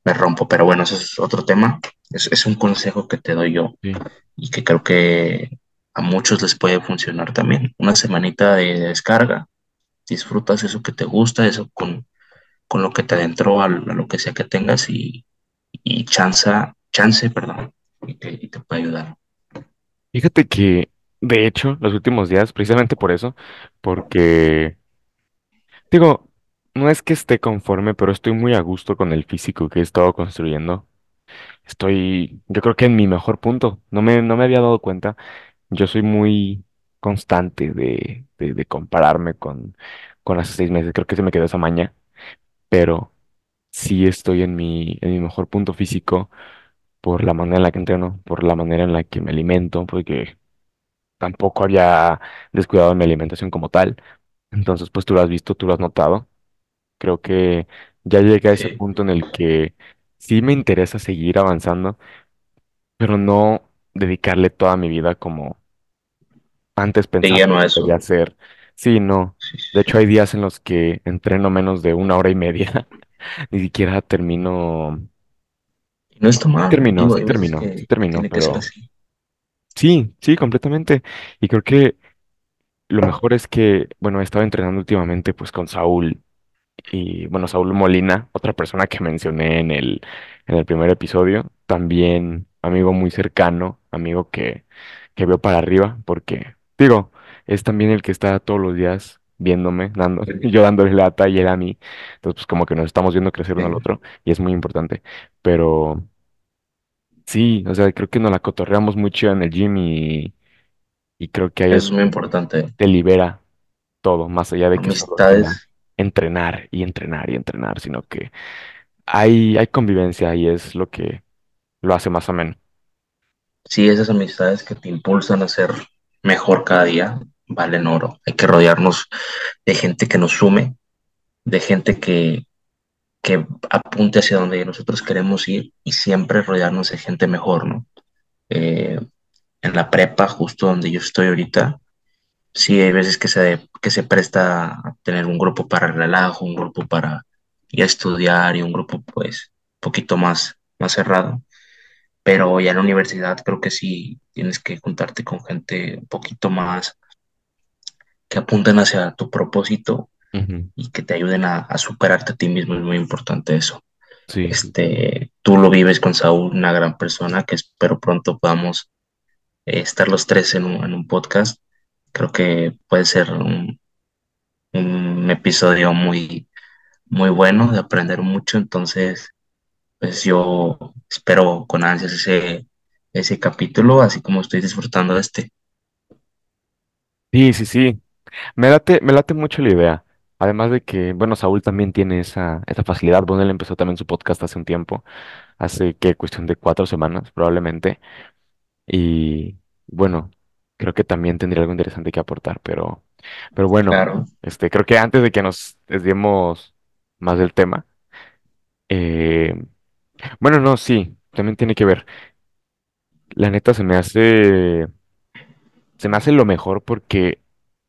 Speaker 2: me rompo. Pero bueno, eso es otro tema. Es, es un consejo que te doy yo
Speaker 1: Sí.
Speaker 2: y que creo que a muchos les puede funcionar también. Una semanita de descarga, disfrutas eso que te gusta, eso con, con lo que te adentró a, a lo que sea que tengas y, y chanza, chance, perdón, y te, y te puede ayudar.
Speaker 1: Fíjate que, de hecho, los últimos días, precisamente por eso, porque, digo, no es que esté conforme, pero estoy muy a gusto con el físico que he estado construyendo. Estoy, yo creo que en mi mejor punto. No me, no me había dado cuenta. Yo soy muy constante de, de, compararme con, con hace seis meses. Creo que se me quedó esa maña, pero sí estoy en mi, en mi mejor punto físico por la manera en la que entreno, por la manera en la que me alimento, porque tampoco había descuidado mi alimentación como tal. Entonces, pues tú lo has visto, tú lo has notado. Creo que ya llegué a ese
Speaker 2: Sí,
Speaker 1: punto en el que sí me interesa seguir avanzando, pero no dedicarle toda mi vida como antes
Speaker 2: te
Speaker 1: pensaba
Speaker 2: lleno
Speaker 1: que
Speaker 2: a
Speaker 1: debería
Speaker 2: eso.
Speaker 1: ser. Sí, no.
Speaker 2: Sí, sí,
Speaker 1: De hecho, hay días en los que entreno menos de una hora y media. Ni siquiera termino.
Speaker 2: Y no está
Speaker 1: Sí
Speaker 2: mal,
Speaker 1: termino,
Speaker 2: digo,
Speaker 1: sí
Speaker 2: hay veces
Speaker 1: termino, sí
Speaker 2: que, que
Speaker 1: termino,
Speaker 2: tiene que ser
Speaker 1: pero
Speaker 2: así.
Speaker 1: sí, sí, completamente. Y creo que lo mejor es que, bueno, he estado entrenando últimamente pues con Saúl. Y bueno, Saúl Molina, otra persona que mencioné en el, en el primer episodio, también amigo muy cercano, amigo que, que veo para arriba, porque digo, es también el que está todos los días viéndome, dando, yo dándole lata y él a mí. Entonces, pues como que nos estamos viendo crecer uno al otro y es muy importante. Pero sí, o sea, creo que nos la cotorreamos mucho en el gym y, y creo que ahí es
Speaker 2: muy importante.
Speaker 1: te libera todo, más allá de que
Speaker 2: Amistades,
Speaker 1: entrenar y entrenar y entrenar, sino que hay, hay convivencia y es lo que lo hace más ameno.
Speaker 2: sí, esas amistades que te impulsan a ser mejor cada día, valen oro. Hay que rodearnos de gente que nos sume, de gente que, que apunte hacia donde nosotros queremos ir y siempre rodearnos de gente mejor, ¿no? Eh, en la prepa, justo donde yo estoy ahorita, sí hay veces que se, que se presta a tener un grupo para el relajo, un grupo para ir a estudiar y un grupo pues un poquito más, más cerrado. Pero ya en la universidad creo que sí tienes que juntarte con gente un poquito más que apunten hacia tu propósito y que te ayuden a, a superarte a ti mismo. Es muy importante eso.
Speaker 1: Sí.
Speaker 2: Este, tú lo vives con Saúl, una gran persona que espero pronto podamos eh, estar los tres en un, en un podcast. Creo que puede ser un, episodio muy, muy bueno de aprender mucho. Entonces, pues yo espero con ansias ese, ese capítulo, así como estoy disfrutando de este.
Speaker 1: Sí, sí, sí. Me late, me late mucho la idea. Además de que, bueno, Saúl también tiene esa, esa facilidad. Bueno, él empezó también su podcast hace un tiempo, hace que cuestión de cuatro semanas, probablemente. Y bueno, creo que también tendría algo interesante que aportar, pero, pero bueno,
Speaker 2: Claro,
Speaker 1: este, creo que antes de que nos desviemos más del tema, eh, bueno, no, sí, también tiene que ver. La neta se me hace, se me hace lo mejor porque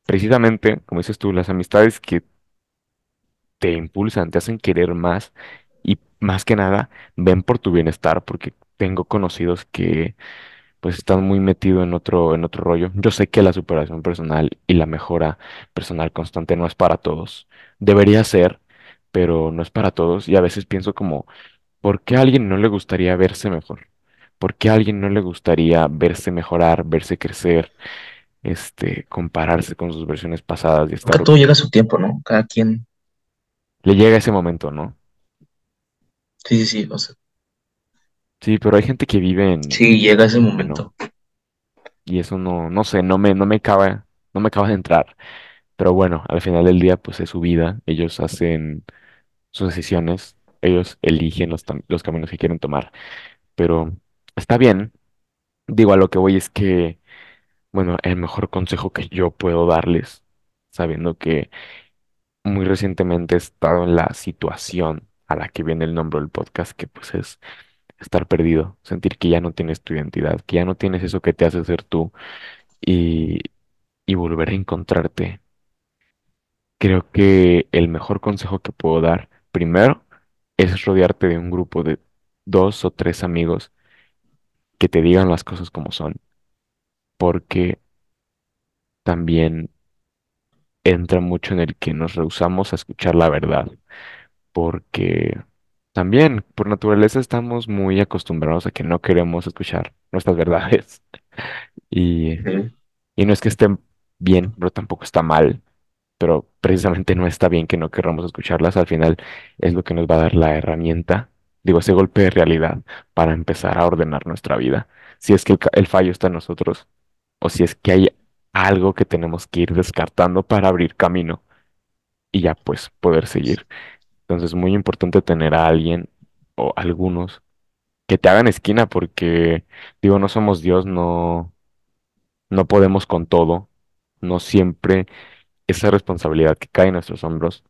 Speaker 1: precisamente, como dices tú, las amistades que te impulsan, te hacen querer más y más que nada ven por tu bienestar porque tengo conocidos que pues están muy metidos en otro, en otro rollo. Yo sé que la superación personal y la mejora personal constante no es para todos. Debería ser, pero no es para todos y a veces pienso como, ¿por qué a alguien no le gustaría verse mejor? ¿Por qué a alguien no le gustaría verse mejorar, verse crecer, este, compararse con sus versiones pasadas y estar...
Speaker 2: todo llega a su tiempo, ¿no? Cada quien,
Speaker 1: Le llega ese momento, ¿no?
Speaker 2: sí, sí, sí, o sea,
Speaker 1: Sí, pero hay gente que vive en...
Speaker 2: sí, llega ese
Speaker 1: Bueno,
Speaker 2: momento.
Speaker 1: y eso no, no sé, no me, no me acaba, no me acaba de entrar. Pero bueno, al final del día, pues es su vida. Ellos hacen sus decisiones, ellos eligen los, los caminos que quieren tomar. Pero está bien. Digo, a lo que voy es que, bueno, el mejor consejo que yo puedo darles, sabiendo que muy recientemente he estado en la situación a la que viene el nombre del podcast, que pues es estar perdido, sentir que ya no tienes tu identidad, que ya no tienes eso que te hace ser tú y, y volver a encontrarte. Creo que el mejor consejo que puedo dar, primero, es rodearte de un grupo de dos o tres amigos que te digan las cosas como son, porque también entra mucho en el que nos rehusamos a escuchar la verdad, porque también por naturaleza estamos muy acostumbrados a que no queremos escuchar nuestras verdades y, y no es que estén bien, pero tampoco está mal. pero precisamente no está bien que no querramos escucharlas. Al final es lo que nos va a dar la herramienta, digo, ese golpe de realidad para empezar a ordenar nuestra vida. Si es que el, ca- el fallo está en nosotros o si es que hay algo que tenemos que ir descartando para abrir camino y ya pues poder seguir. Entonces es muy importante tener a alguien o algunos que te hagan esquina porque, digo, no somos Dios, no, no podemos con todo. No siempre esa responsabilidad que cae en nuestros hombros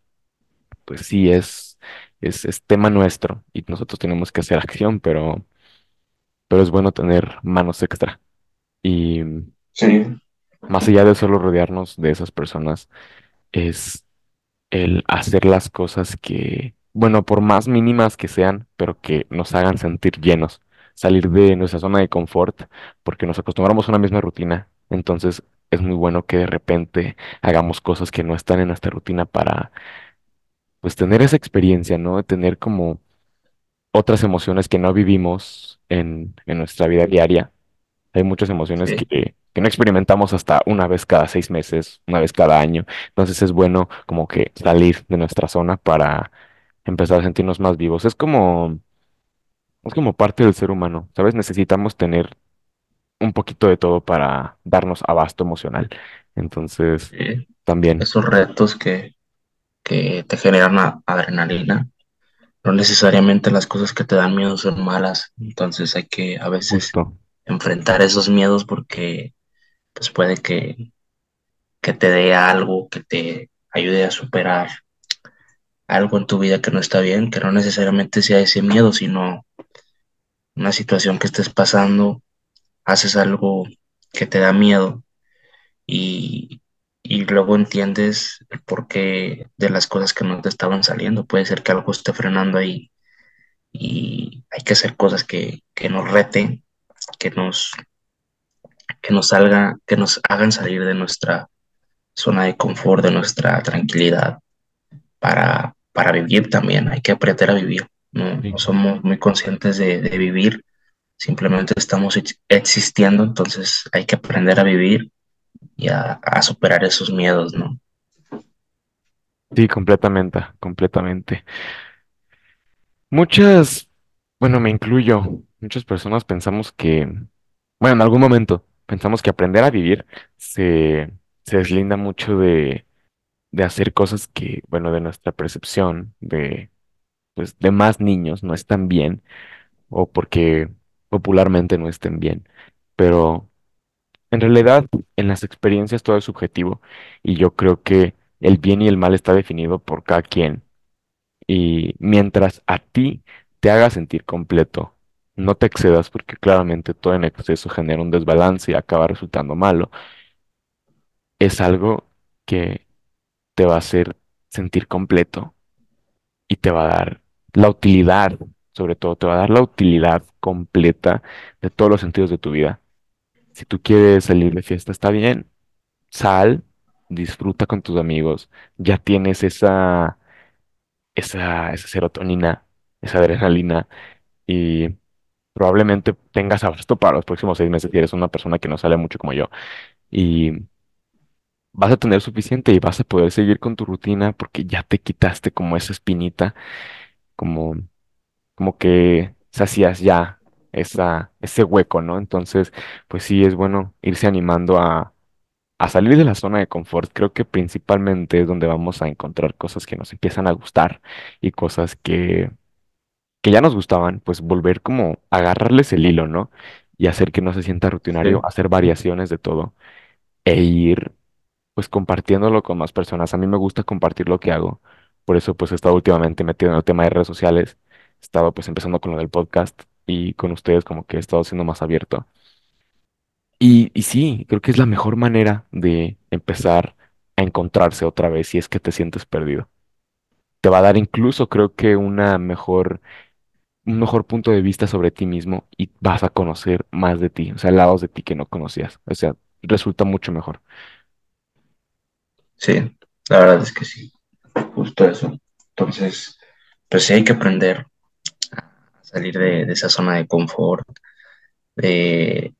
Speaker 1: pues sí es, es, es tema nuestro y nosotros tenemos que hacer acción, pero, pero es bueno tener manos extra. Y
Speaker 2: sí,
Speaker 1: más allá de solo rodearnos de esas personas, es el hacer las cosas que, bueno, por más mínimas que sean, pero que nos hagan sentir llenos, salir de nuestra zona de confort, porque nos acostumbramos a una misma rutina. Entonces es muy bueno que de repente hagamos cosas que no están en nuestra rutina para, pues, tener esa experiencia, ¿no? Tener como otras emociones que no vivimos en, en nuestra vida diaria. Hay muchas emociones
Speaker 2: sí,
Speaker 1: que, que no experimentamos hasta una vez cada seis meses, una vez cada año. Entonces es bueno como que salir de nuestra zona para empezar a sentirnos más vivos. Es como, es como parte del ser humano, ¿sabes? Necesitamos tener un poquito de todo para darnos abasto emocional. Entonces,
Speaker 2: sí.
Speaker 1: también,
Speaker 2: Esos retos que, que te generan adrenalina, no necesariamente las cosas que te dan miedo son malas, entonces hay que a veces
Speaker 1: justo.
Speaker 2: enfrentar esos miedos porque pues puede que, que te dé algo, que te ayude a superar algo en tu vida que no está bien, que no necesariamente sea ese miedo, sino una situación que estés pasando, haces algo que te da miedo y, y luego entiendes el porqué de las cosas que no te estaban saliendo. Puede ser que algo esté frenando ahí y hay que hacer cosas que, que nos reten, que nos, que nos salga, que nos hagan salir de nuestra zona de confort, de nuestra tranquilidad para, para vivir también. Hay que aprender a vivir. No, somos muy conscientes de, de vivir, simplemente estamos ex- existiendo, entonces hay que aprender a vivir y a, a superar esos miedos, ¿no?
Speaker 1: Sí, completamente, completamente. Muchas, bueno, me incluyo, muchas personas pensamos que, bueno, en algún momento pensamos que aprender a vivir se, se deslinda mucho de, de hacer cosas que, bueno, de nuestra percepción de, pues, de más niños no están bien o porque popularmente no estén bien. Pero en realidad, en las experiencias todo es subjetivo y yo creo que el bien y el mal está definido por cada quien y mientras a ti te haga sentir completo, no te excedas porque claramente todo en exceso genera un desbalance y acaba resultando malo. Es algo que te va a hacer sentir completo y te va a dar la utilidad, sobre todo te va a dar la utilidad completa de todos los sentidos de tu vida. Si tú quieres salir de fiesta, está bien, sal, disfruta con tus amigos, ya tienes esa, esa, esa serotonina, esa adrenalina probablemente tengas abasto para los próximos seis meses si eres una persona que no sale mucho como yo. Y vas a tener suficiente y vas a poder seguir con tu rutina porque ya te quitaste como esa espinita, como, como que sacías ya esa, ese hueco, ¿no? Entonces, pues sí, es bueno irse animando a, a salir de la zona de confort. Creo que principalmente es donde vamos a encontrar cosas que nos empiezan a gustar y cosas que, que ya nos gustaban, pues volver como a agarrarles el hilo, ¿no? Y hacer que no se sienta rutinario,
Speaker 2: Sí,
Speaker 1: hacer variaciones de todo e ir pues compartiéndolo con más personas. A mí me gusta compartir lo que hago. Por eso pues he estado últimamente metido en el tema de redes sociales. He estado pues empezando con lo del podcast y con ustedes como que he estado siendo más abierto. Y, y sí, creo que es la mejor manera de empezar a encontrarse otra vez si es que te sientes perdido. Te va a dar incluso creo que una mejor, un mejor punto de vista sobre ti mismo y vas a conocer más de ti, o sea, lados de ti que no conocías. O sea, resulta mucho mejor.
Speaker 2: sí, la verdad es que sí, justo eso. Entonces, pues sí hay que aprender a salir de, esa zona de confort, de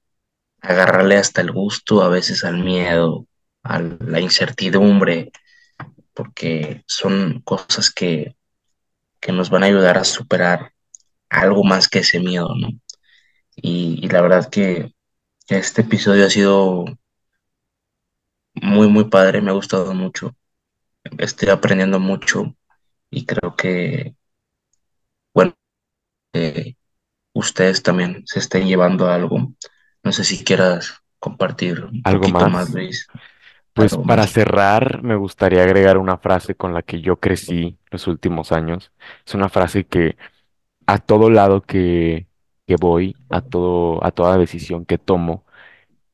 Speaker 2: agarrarle hasta el gusto a veces al miedo, a la incertidumbre, porque son cosas que, que nos van a ayudar a superar algo más que ese miedo, ¿no? Y, y la verdad que este episodio ha sido muy, muy padre, me ha gustado mucho, estoy aprendiendo mucho y creo que, bueno, eh, ustedes también se estén llevando algo. No sé si quieras compartir un
Speaker 1: ¿Algo
Speaker 2: poquito más,
Speaker 1: más?
Speaker 2: Luis,
Speaker 1: Pues
Speaker 2: algo
Speaker 1: para
Speaker 2: más.
Speaker 1: cerrar, me gustaría agregar una frase con la que yo crecí los últimos años. Es una frase que a todo lado que, que voy, a todo, a toda decisión que tomo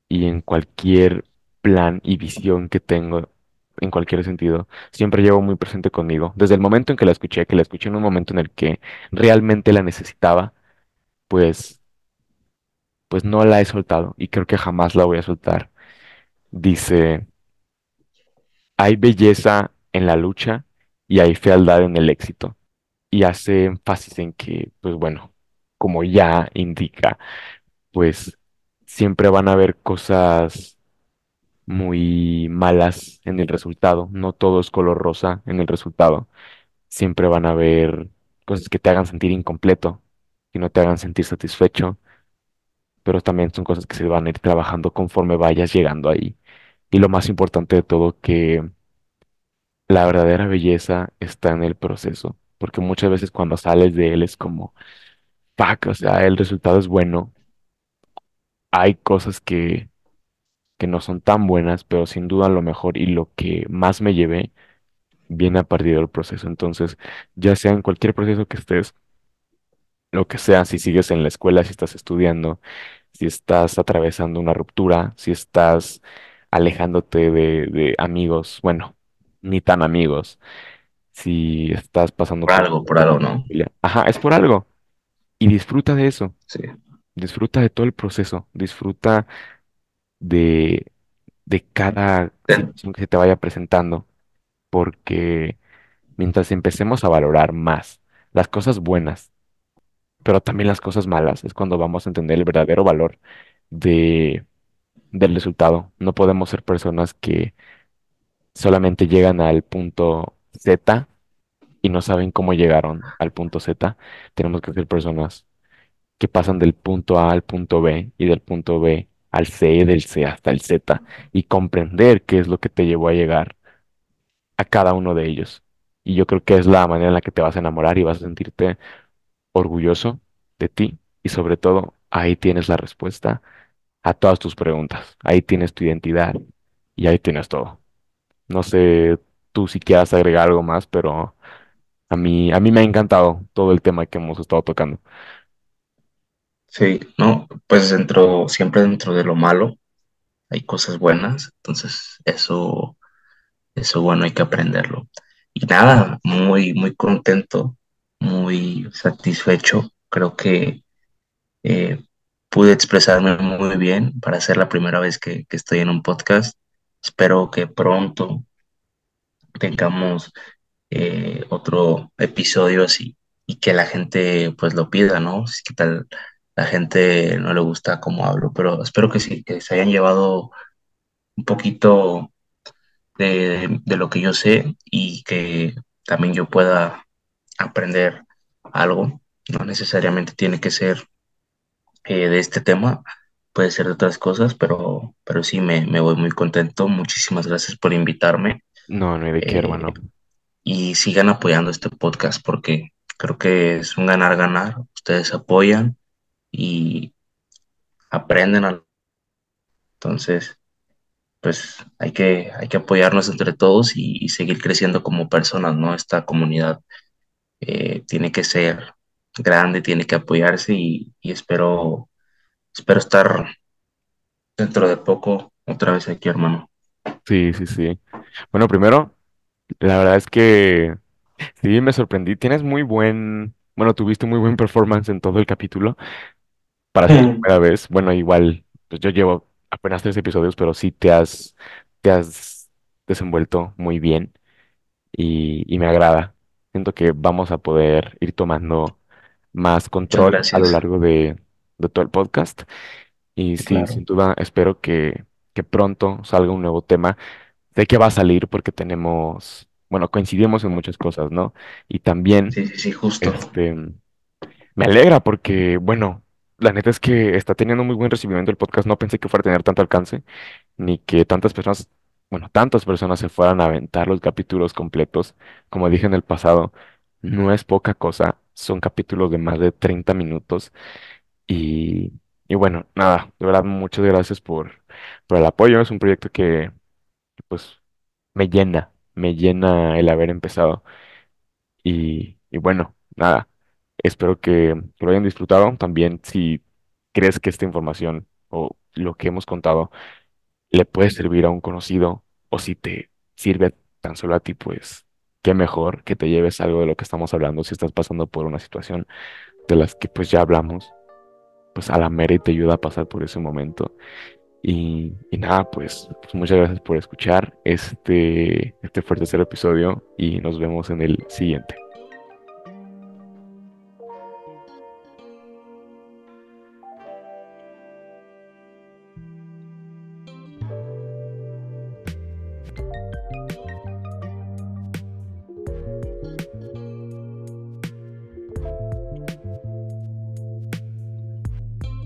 Speaker 1: y en cualquier plan y visión que tengo, en cualquier sentido, siempre llevo muy presente conmigo. Desde el momento en que la escuché, que la escuché en un momento en el que realmente la necesitaba, pues, pues no la he soltado y creo que jamás la voy a soltar. Dice. Hay belleza en la lucha y hay fealdad en el éxito. Y hace énfasis en que, pues bueno, como ya indica, pues siempre van a haber cosas muy malas en el resultado. No todo es color rosa en el resultado. Siempre van a haber cosas que te hagan sentir incompleto, que no te hagan sentir satisfecho, pero también son cosas que se van a ir trabajando conforme vayas llegando ahí. Y lo más importante de todo, que La verdadera belleza está en el proceso, porque muchas veces cuando sales de él es como, fuck, o sea, el resultado es bueno. Hay cosas que, que no son tan buenas, pero sin duda lo mejor y lo que más me llevé viene a partir del proceso. Entonces, ya sea en cualquier proceso que estés, lo que sea, si sigues en la escuela, si estás estudiando, si estás atravesando una ruptura, si estás alejándote de, de amigos, bueno, ni tan amigos si estás pasando
Speaker 2: Por
Speaker 1: por
Speaker 2: algo, por algo, ¿no?
Speaker 1: Ajá, es por algo. Y disfruta de eso.
Speaker 2: Sí,
Speaker 1: Disfruta de todo el proceso. Disfruta de, de cada situación que se te vaya presentando. Porque mientras empecemos a valorar más las cosas buenas, pero también las cosas malas, es cuando vamos a entender el verdadero valor de, del resultado. No podemos ser personas que solamente llegan al punto Z y no saben cómo llegaron al punto Z. Tenemos que ser personas que pasan del punto A al punto B y del punto B al C del C hasta el Z y comprender qué es lo que te llevó a llegar a cada uno de ellos. Y yo creo que es la manera en la que te vas a enamorar y vas a sentirte orgulloso de ti y sobre todo ahí tienes la respuesta a todas tus preguntas. Ahí tienes tu identidad y ahí tienes todo. No sé tú si quieras agregar algo más, pero a mí, a mí me ha encantado todo el tema que hemos estado tocando.
Speaker 2: sí, ¿no? Pues dentro, siempre dentro de lo malo hay cosas buenas, entonces eso, eso bueno, hay que aprenderlo. Y nada, muy, muy contento, muy satisfecho. Creo que eh, pude expresarme muy bien para ser la primera vez que, que estoy en un podcast. Espero que pronto tengamos eh, otro episodio así y que la gente pues lo pida, ¿no? Si, ¿Qué tal la gente no le gusta cómo hablo, pero espero que sí, que se hayan llevado un poquito de, de lo que yo sé y que también yo pueda aprender algo. No necesariamente tiene que ser eh, de este tema, puede ser de otras cosas, pero, pero sí me, me voy muy contento. Muchísimas gracias por invitarme
Speaker 1: No, no hay de qué,
Speaker 2: eh,
Speaker 1: hermano.
Speaker 2: y sigan apoyando este podcast porque creo que es un ganar-ganar. Ustedes apoyan y aprenden. a- Entonces, pues hay que, hay que apoyarnos entre todos y, y seguir creciendo como personas, ¿no? Esta comunidad eh, tiene que ser grande, tiene que apoyarse y, y espero, espero estar dentro de poco otra vez aquí, hermano.
Speaker 1: Sí, sí, sí. Bueno, primero, la verdad es que sí me sorprendí. Tienes muy buen, bueno, tuviste muy buen performance en todo el capítulo para ser la primera vez. Bueno, igual, pues yo llevo apenas tres episodios, pero sí te has, te has desenvuelto muy bien y, y me agrada. Siento que vamos a poder ir tomando más
Speaker 2: Muchas
Speaker 1: control a lo
Speaker 2: gracias,
Speaker 1: largo de, de todo el podcast. Y sí,
Speaker 2: claro.
Speaker 1: sin duda, espero que, que pronto salga un nuevo tema. Sé que va a salir porque tenemos, bueno, coincidimos en muchas cosas, ¿no? Y también,
Speaker 2: Sí, sí, sí, justo.
Speaker 1: este, me alegra porque, bueno, la neta es que está teniendo muy buen recibimiento el podcast. No pensé que fuera a tener tanto alcance, ni que tantas personas, bueno, tantas personas se fueran a aventar los capítulos completos. Como dije en el pasado, no es poca cosa. Son capítulos de más de 30 minutos. Y, y bueno, nada, de verdad, muchas gracias por, por el apoyo. Es un proyecto que, pues, me llena, me llena el haber empezado. Y, y bueno, nada, espero que, que lo hayan disfrutado. También si crees que esta información o lo que hemos contado le puede servir a un conocido o si te sirve tan solo a ti, pues qué mejor que te lleves algo de lo que estamos hablando si estás pasando por una situación de las que pues ya hablamos, pues a la mera y te ayuda a pasar por ese momento. Y, nada, pues, pues muchas gracias por escuchar este, este fue el tercer episodio y nos vemos en el siguiente.